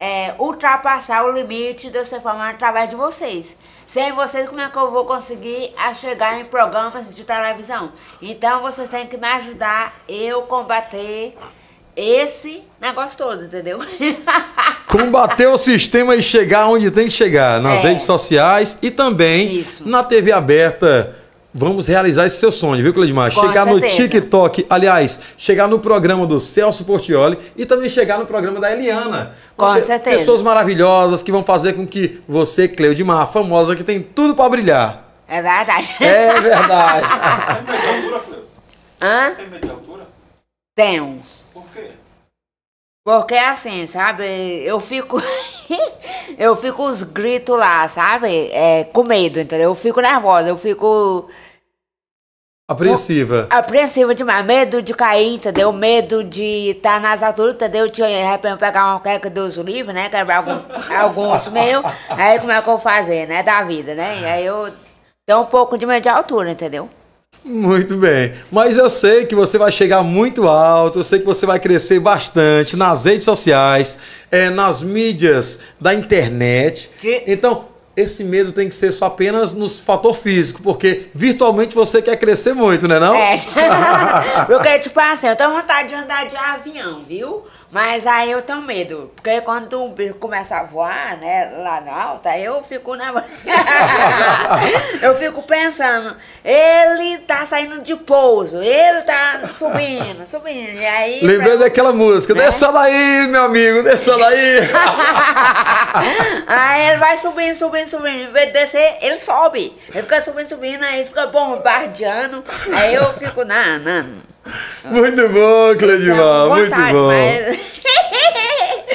é, ultrapassar o limite de eu ser famosa através de vocês. Sem vocês, como é que eu vou conseguir a chegar em programas de televisão? Então, vocês têm que me ajudar eu combater esse negócio todo, entendeu? Combater o sistema e chegar onde tem que chegar, nas É. redes sociais e também Isso. na TV aberta. Vamos realizar esse seu sonho, viu, Cleidmar? Chegar no certeza. TikTok, aliás, chegar no programa do Celso Portioli e também chegar no programa da Eliana. Com Porque certeza. Pessoas maravilhosas que vão fazer com que você, Cleudimar, famosa, que tem tudo para brilhar. É verdade. É verdade. Tem medo de altura? Hã? Tem medo de altura? Tenho. Porque assim, sabe, eu fico. eu fico os gritos lá, sabe? É, com medo, entendeu? Eu fico nervosa, eu fico Apreensiva. apreensiva demais. Medo de cair, entendeu? Medo de estar nas alturas, entendeu? De repente pegar uma queca Deus o livre, né? Quebrar algum, alguns meus. Aí como é que eu vou fazer, né? Da vida, né? E aí eu tenho um pouco de medo de altura, entendeu? Muito bem. Mas eu sei que você vai chegar muito alto, eu sei que você vai crescer bastante nas redes sociais, é, nas mídias da internet. De- Então, esse medo tem que ser só apenas no fator físico, porque virtualmente você quer crescer muito, né não? É. Porque, tipo assim, eu tenho vontade de andar de avião, viu? Mas aí eu tenho medo. Porque quando o bicho começa a voar, né, lá no alto, aí eu fico nervosa. eu fico pensando, ele tá saindo de pouso, ele tá subindo, subindo. E aí. Lembrei pra- daquela música, Né? desça daí, meu amigo, desça daí. aí ele vai subindo, subindo, subindo. Em vez de descer, ele sobe. Ele fica subindo, subindo, aí fica bombardeando. Aí eu fico, não, não. muito bom, Cleudimar, muito bom. mas-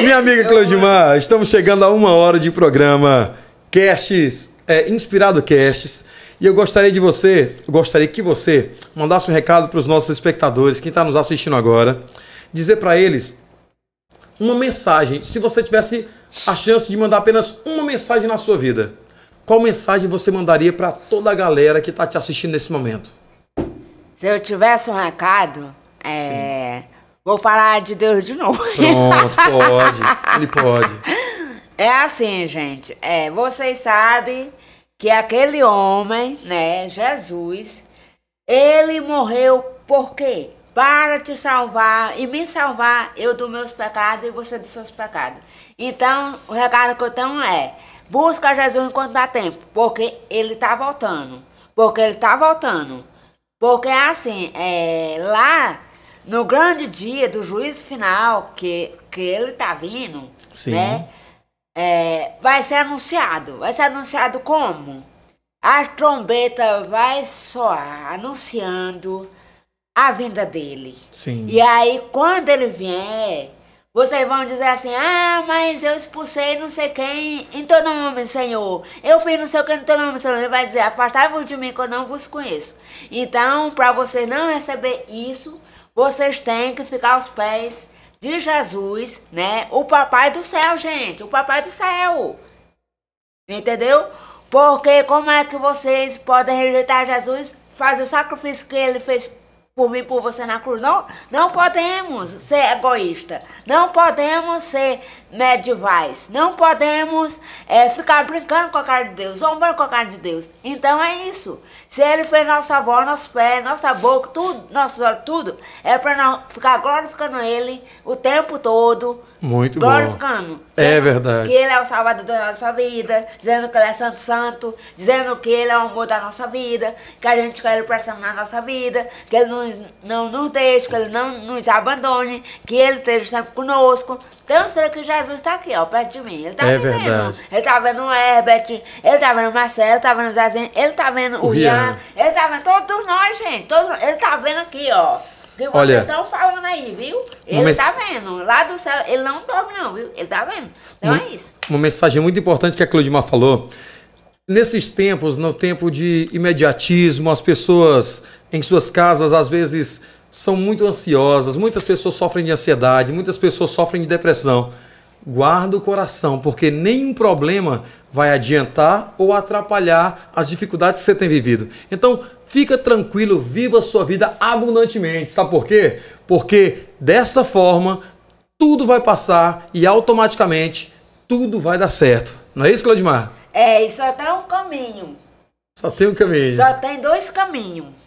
Minha amiga Cleudimar, estamos chegando a uma hora de programa Casts, é, Inspirado Casts. E eu gostaria de você, gostaria que você mandasse um recado para os nossos espectadores, quem está nos assistindo agora, dizer para eles uma mensagem. Se você tivesse a chance de mandar apenas uma mensagem na sua vida, qual mensagem você mandaria para toda a galera que está te assistindo nesse momento? Se eu tivesse um recado, é, vou falar de Deus de novo. Pronto, pode. Ele pode. É assim, gente. É, vocês sabem que aquele homem, né, Jesus, ele morreu por quê? Para te salvar e me salvar, eu dos meus pecados e você dos seus pecados. Então, o recado que eu tenho é: busca Jesus enquanto dá tempo, porque ele tá voltando. Porque ele tá voltando. Porque assim, é, lá no grande dia do juízo final, que, que ele tá vindo, Sim. né? é, vai ser anunciado. Vai ser anunciado como? A trombeta vai soar anunciando a vinda dele. Sim. E aí, quando ele vier, vocês vão dizer assim: Ah, mas eu expulsei não sei quem em teu nome, Senhor. Eu fiz não sei o que em teu nome, Senhor. Ele vai dizer: Afastai-vos de mim que eu não vos conheço. Então, para vocês não receber isso, vocês têm que ficar aos pés de Jesus, né? O papai do céu, gente. O papai do céu. Entendeu? Porque como é que vocês podem rejeitar Jesus, fazer o sacrifício que ele fez por mim, por você na cruz? Não, não podemos ser egoísta. Não podemos ser medievais. Não podemos é, ficar brincando com a cara de Deus, zombando com a cara de Deus. Então é isso. Se ele fez nossa voz, nosso pé, nossa boca, tudo, nossos olhos, tudo, é para não ficar glorificando ele o tempo todo. Muito bom. glorificando. É verdade. Que ele é o salvador da nossa vida, dizendo que ele é santo santo, dizendo que ele é o amor da nossa vida, que a gente quer ele presente na nossa vida, que ele nos, não nos deixe, que ele não nos abandone, que ele esteja sempre conosco. Sei que Jesus está aqui, ó, perto de mim. Ele está É vendo. verdade. Ele tá vendo o Herbert, ele tá vendo o Marcelo, ele tá vendo o Zezinho, ele tá vendo o, O Rian, Rian. ele tá vendo todos nós, gente. Todos, ele tá vendo aqui, ó. O que vocês Olha. estão falando aí, viu? Ele Mas- tá vendo. Lá do céu, ele não dorme, não, viu? Ele tá vendo. Então é isso. Uma mensagem muito importante que a Cleudimar falou. Nesses tempos, no tempo de imediatismo, as pessoas em suas casas às vezes são muito ansiosas, muitas pessoas sofrem de ansiedade, muitas pessoas sofrem de depressão. Guarda o coração, porque nenhum problema vai adiantar ou atrapalhar as dificuldades que você tem vivido. Então, fica tranquilo, viva a sua vida abundantemente. Sabe por quê? Porque dessa forma tudo vai passar e automaticamente tudo vai dar certo. Não é isso, Claudimar? É, e só tem um caminho. Só tem um caminho. Só tem dois caminhos.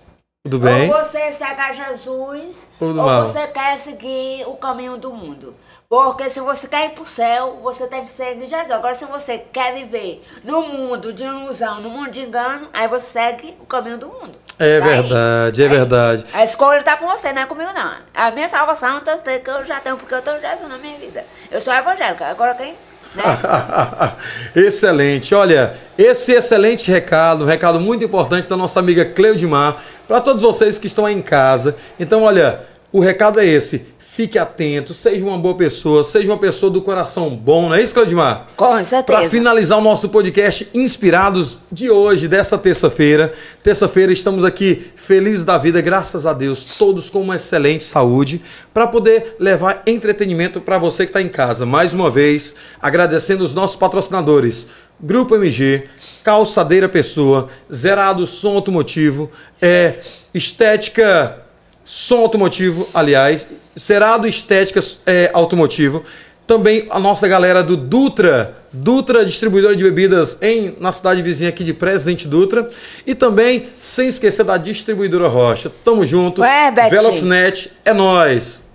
Tudo bem? Ou você segue a Jesus, Ou ou mal. você quer seguir o caminho do mundo. Porque se você quer ir pro céu, você tem que seguir Jesus. Agora, se você quer viver no mundo de ilusão, no mundo de engano, aí você segue o caminho do mundo. É Tá aí. verdade, é Aí, verdade. A escolha tá com você, não é comigo, não. A minha salvação, eu sei que eu já tenho, porque eu tenho Jesus na minha vida. Eu sou evangélica. Agora quem? Excelente. Olha, esse excelente recado, um recado muito importante da nossa amiga Cleudimar, para todos vocês que estão aí em casa. Então, olha, o recado é esse. Fique atento, seja uma boa pessoa, seja uma pessoa do coração bom, não é isso, Cleudimar? Com certeza. Para finalizar o nosso podcast Inspirados de hoje, dessa terça-feira. Terça-feira estamos aqui felizes da vida, graças a Deus, todos com uma excelente saúde, para poder levar entretenimento para você que está em casa. Mais uma vez, agradecendo os nossos patrocinadores. Grupo MG, Calçadeira Pessoa, Zerado Som Automotivo, é, Estética Som Automotivo, aliás, Cerado Estética é, Automotivo. Também a nossa galera do Dutra, Dutra Distribuidora de Bebidas em, na cidade vizinha aqui de Presidente Dutra. E também, sem esquecer da Distribuidora Rocha. Tamo junto. Ué, Betinho. Veloxnet, é nós.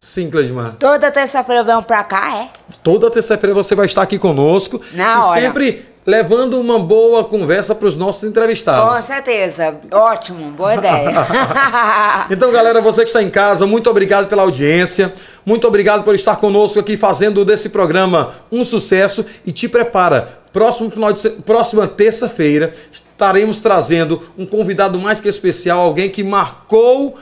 Sim, Cleidmar. Toda terça-feira venho pra cá, é? Toda terça-feira você vai estar aqui conosco. Na e hora. sempre levando uma boa conversa para os nossos entrevistados. Com certeza. Ótimo, boa ideia. Então, galera, você que está em casa, muito obrigado pela audiência. Muito obrigado por estar conosco aqui fazendo desse programa um sucesso e te prepara. Próximo final de próxima terça-feira estaremos trazendo um convidado mais que especial, alguém que marcou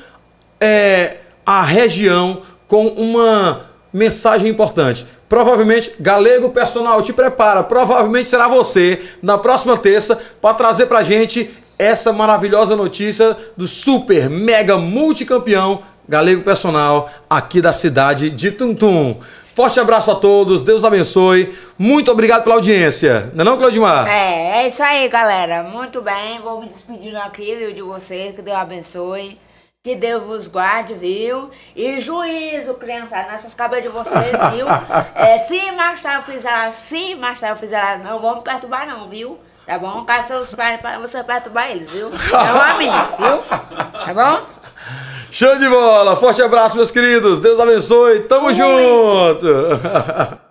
é, a região com uma mensagem importante. Provavelmente, Galego Personal, te prepara. Provavelmente será você na próxima terça para trazer pra gente essa maravilhosa notícia do super mega multicampeão Galego Personal aqui da cidade de Tuntum. Forte abraço a todos, Deus abençoe. Muito obrigado pela audiência. Não é não, Claudimar? é, é isso aí, galera. Muito bem, vou me despedindo aqui, viu, de vocês. Que Deus abençoe. Que Deus vos guarde, viu? E juízo, criançada, nessas cabeças de vocês, viu? É, se mais tarde fizer, se mais tarde fizer, não vão me perturbar não, viu? Tá bom? Caso seus pais pra você perturbar eles, viu? Não a mim, viu? Tá bom? Show de bola! Forte abraço, meus queridos. Deus abençoe. Tamo junto!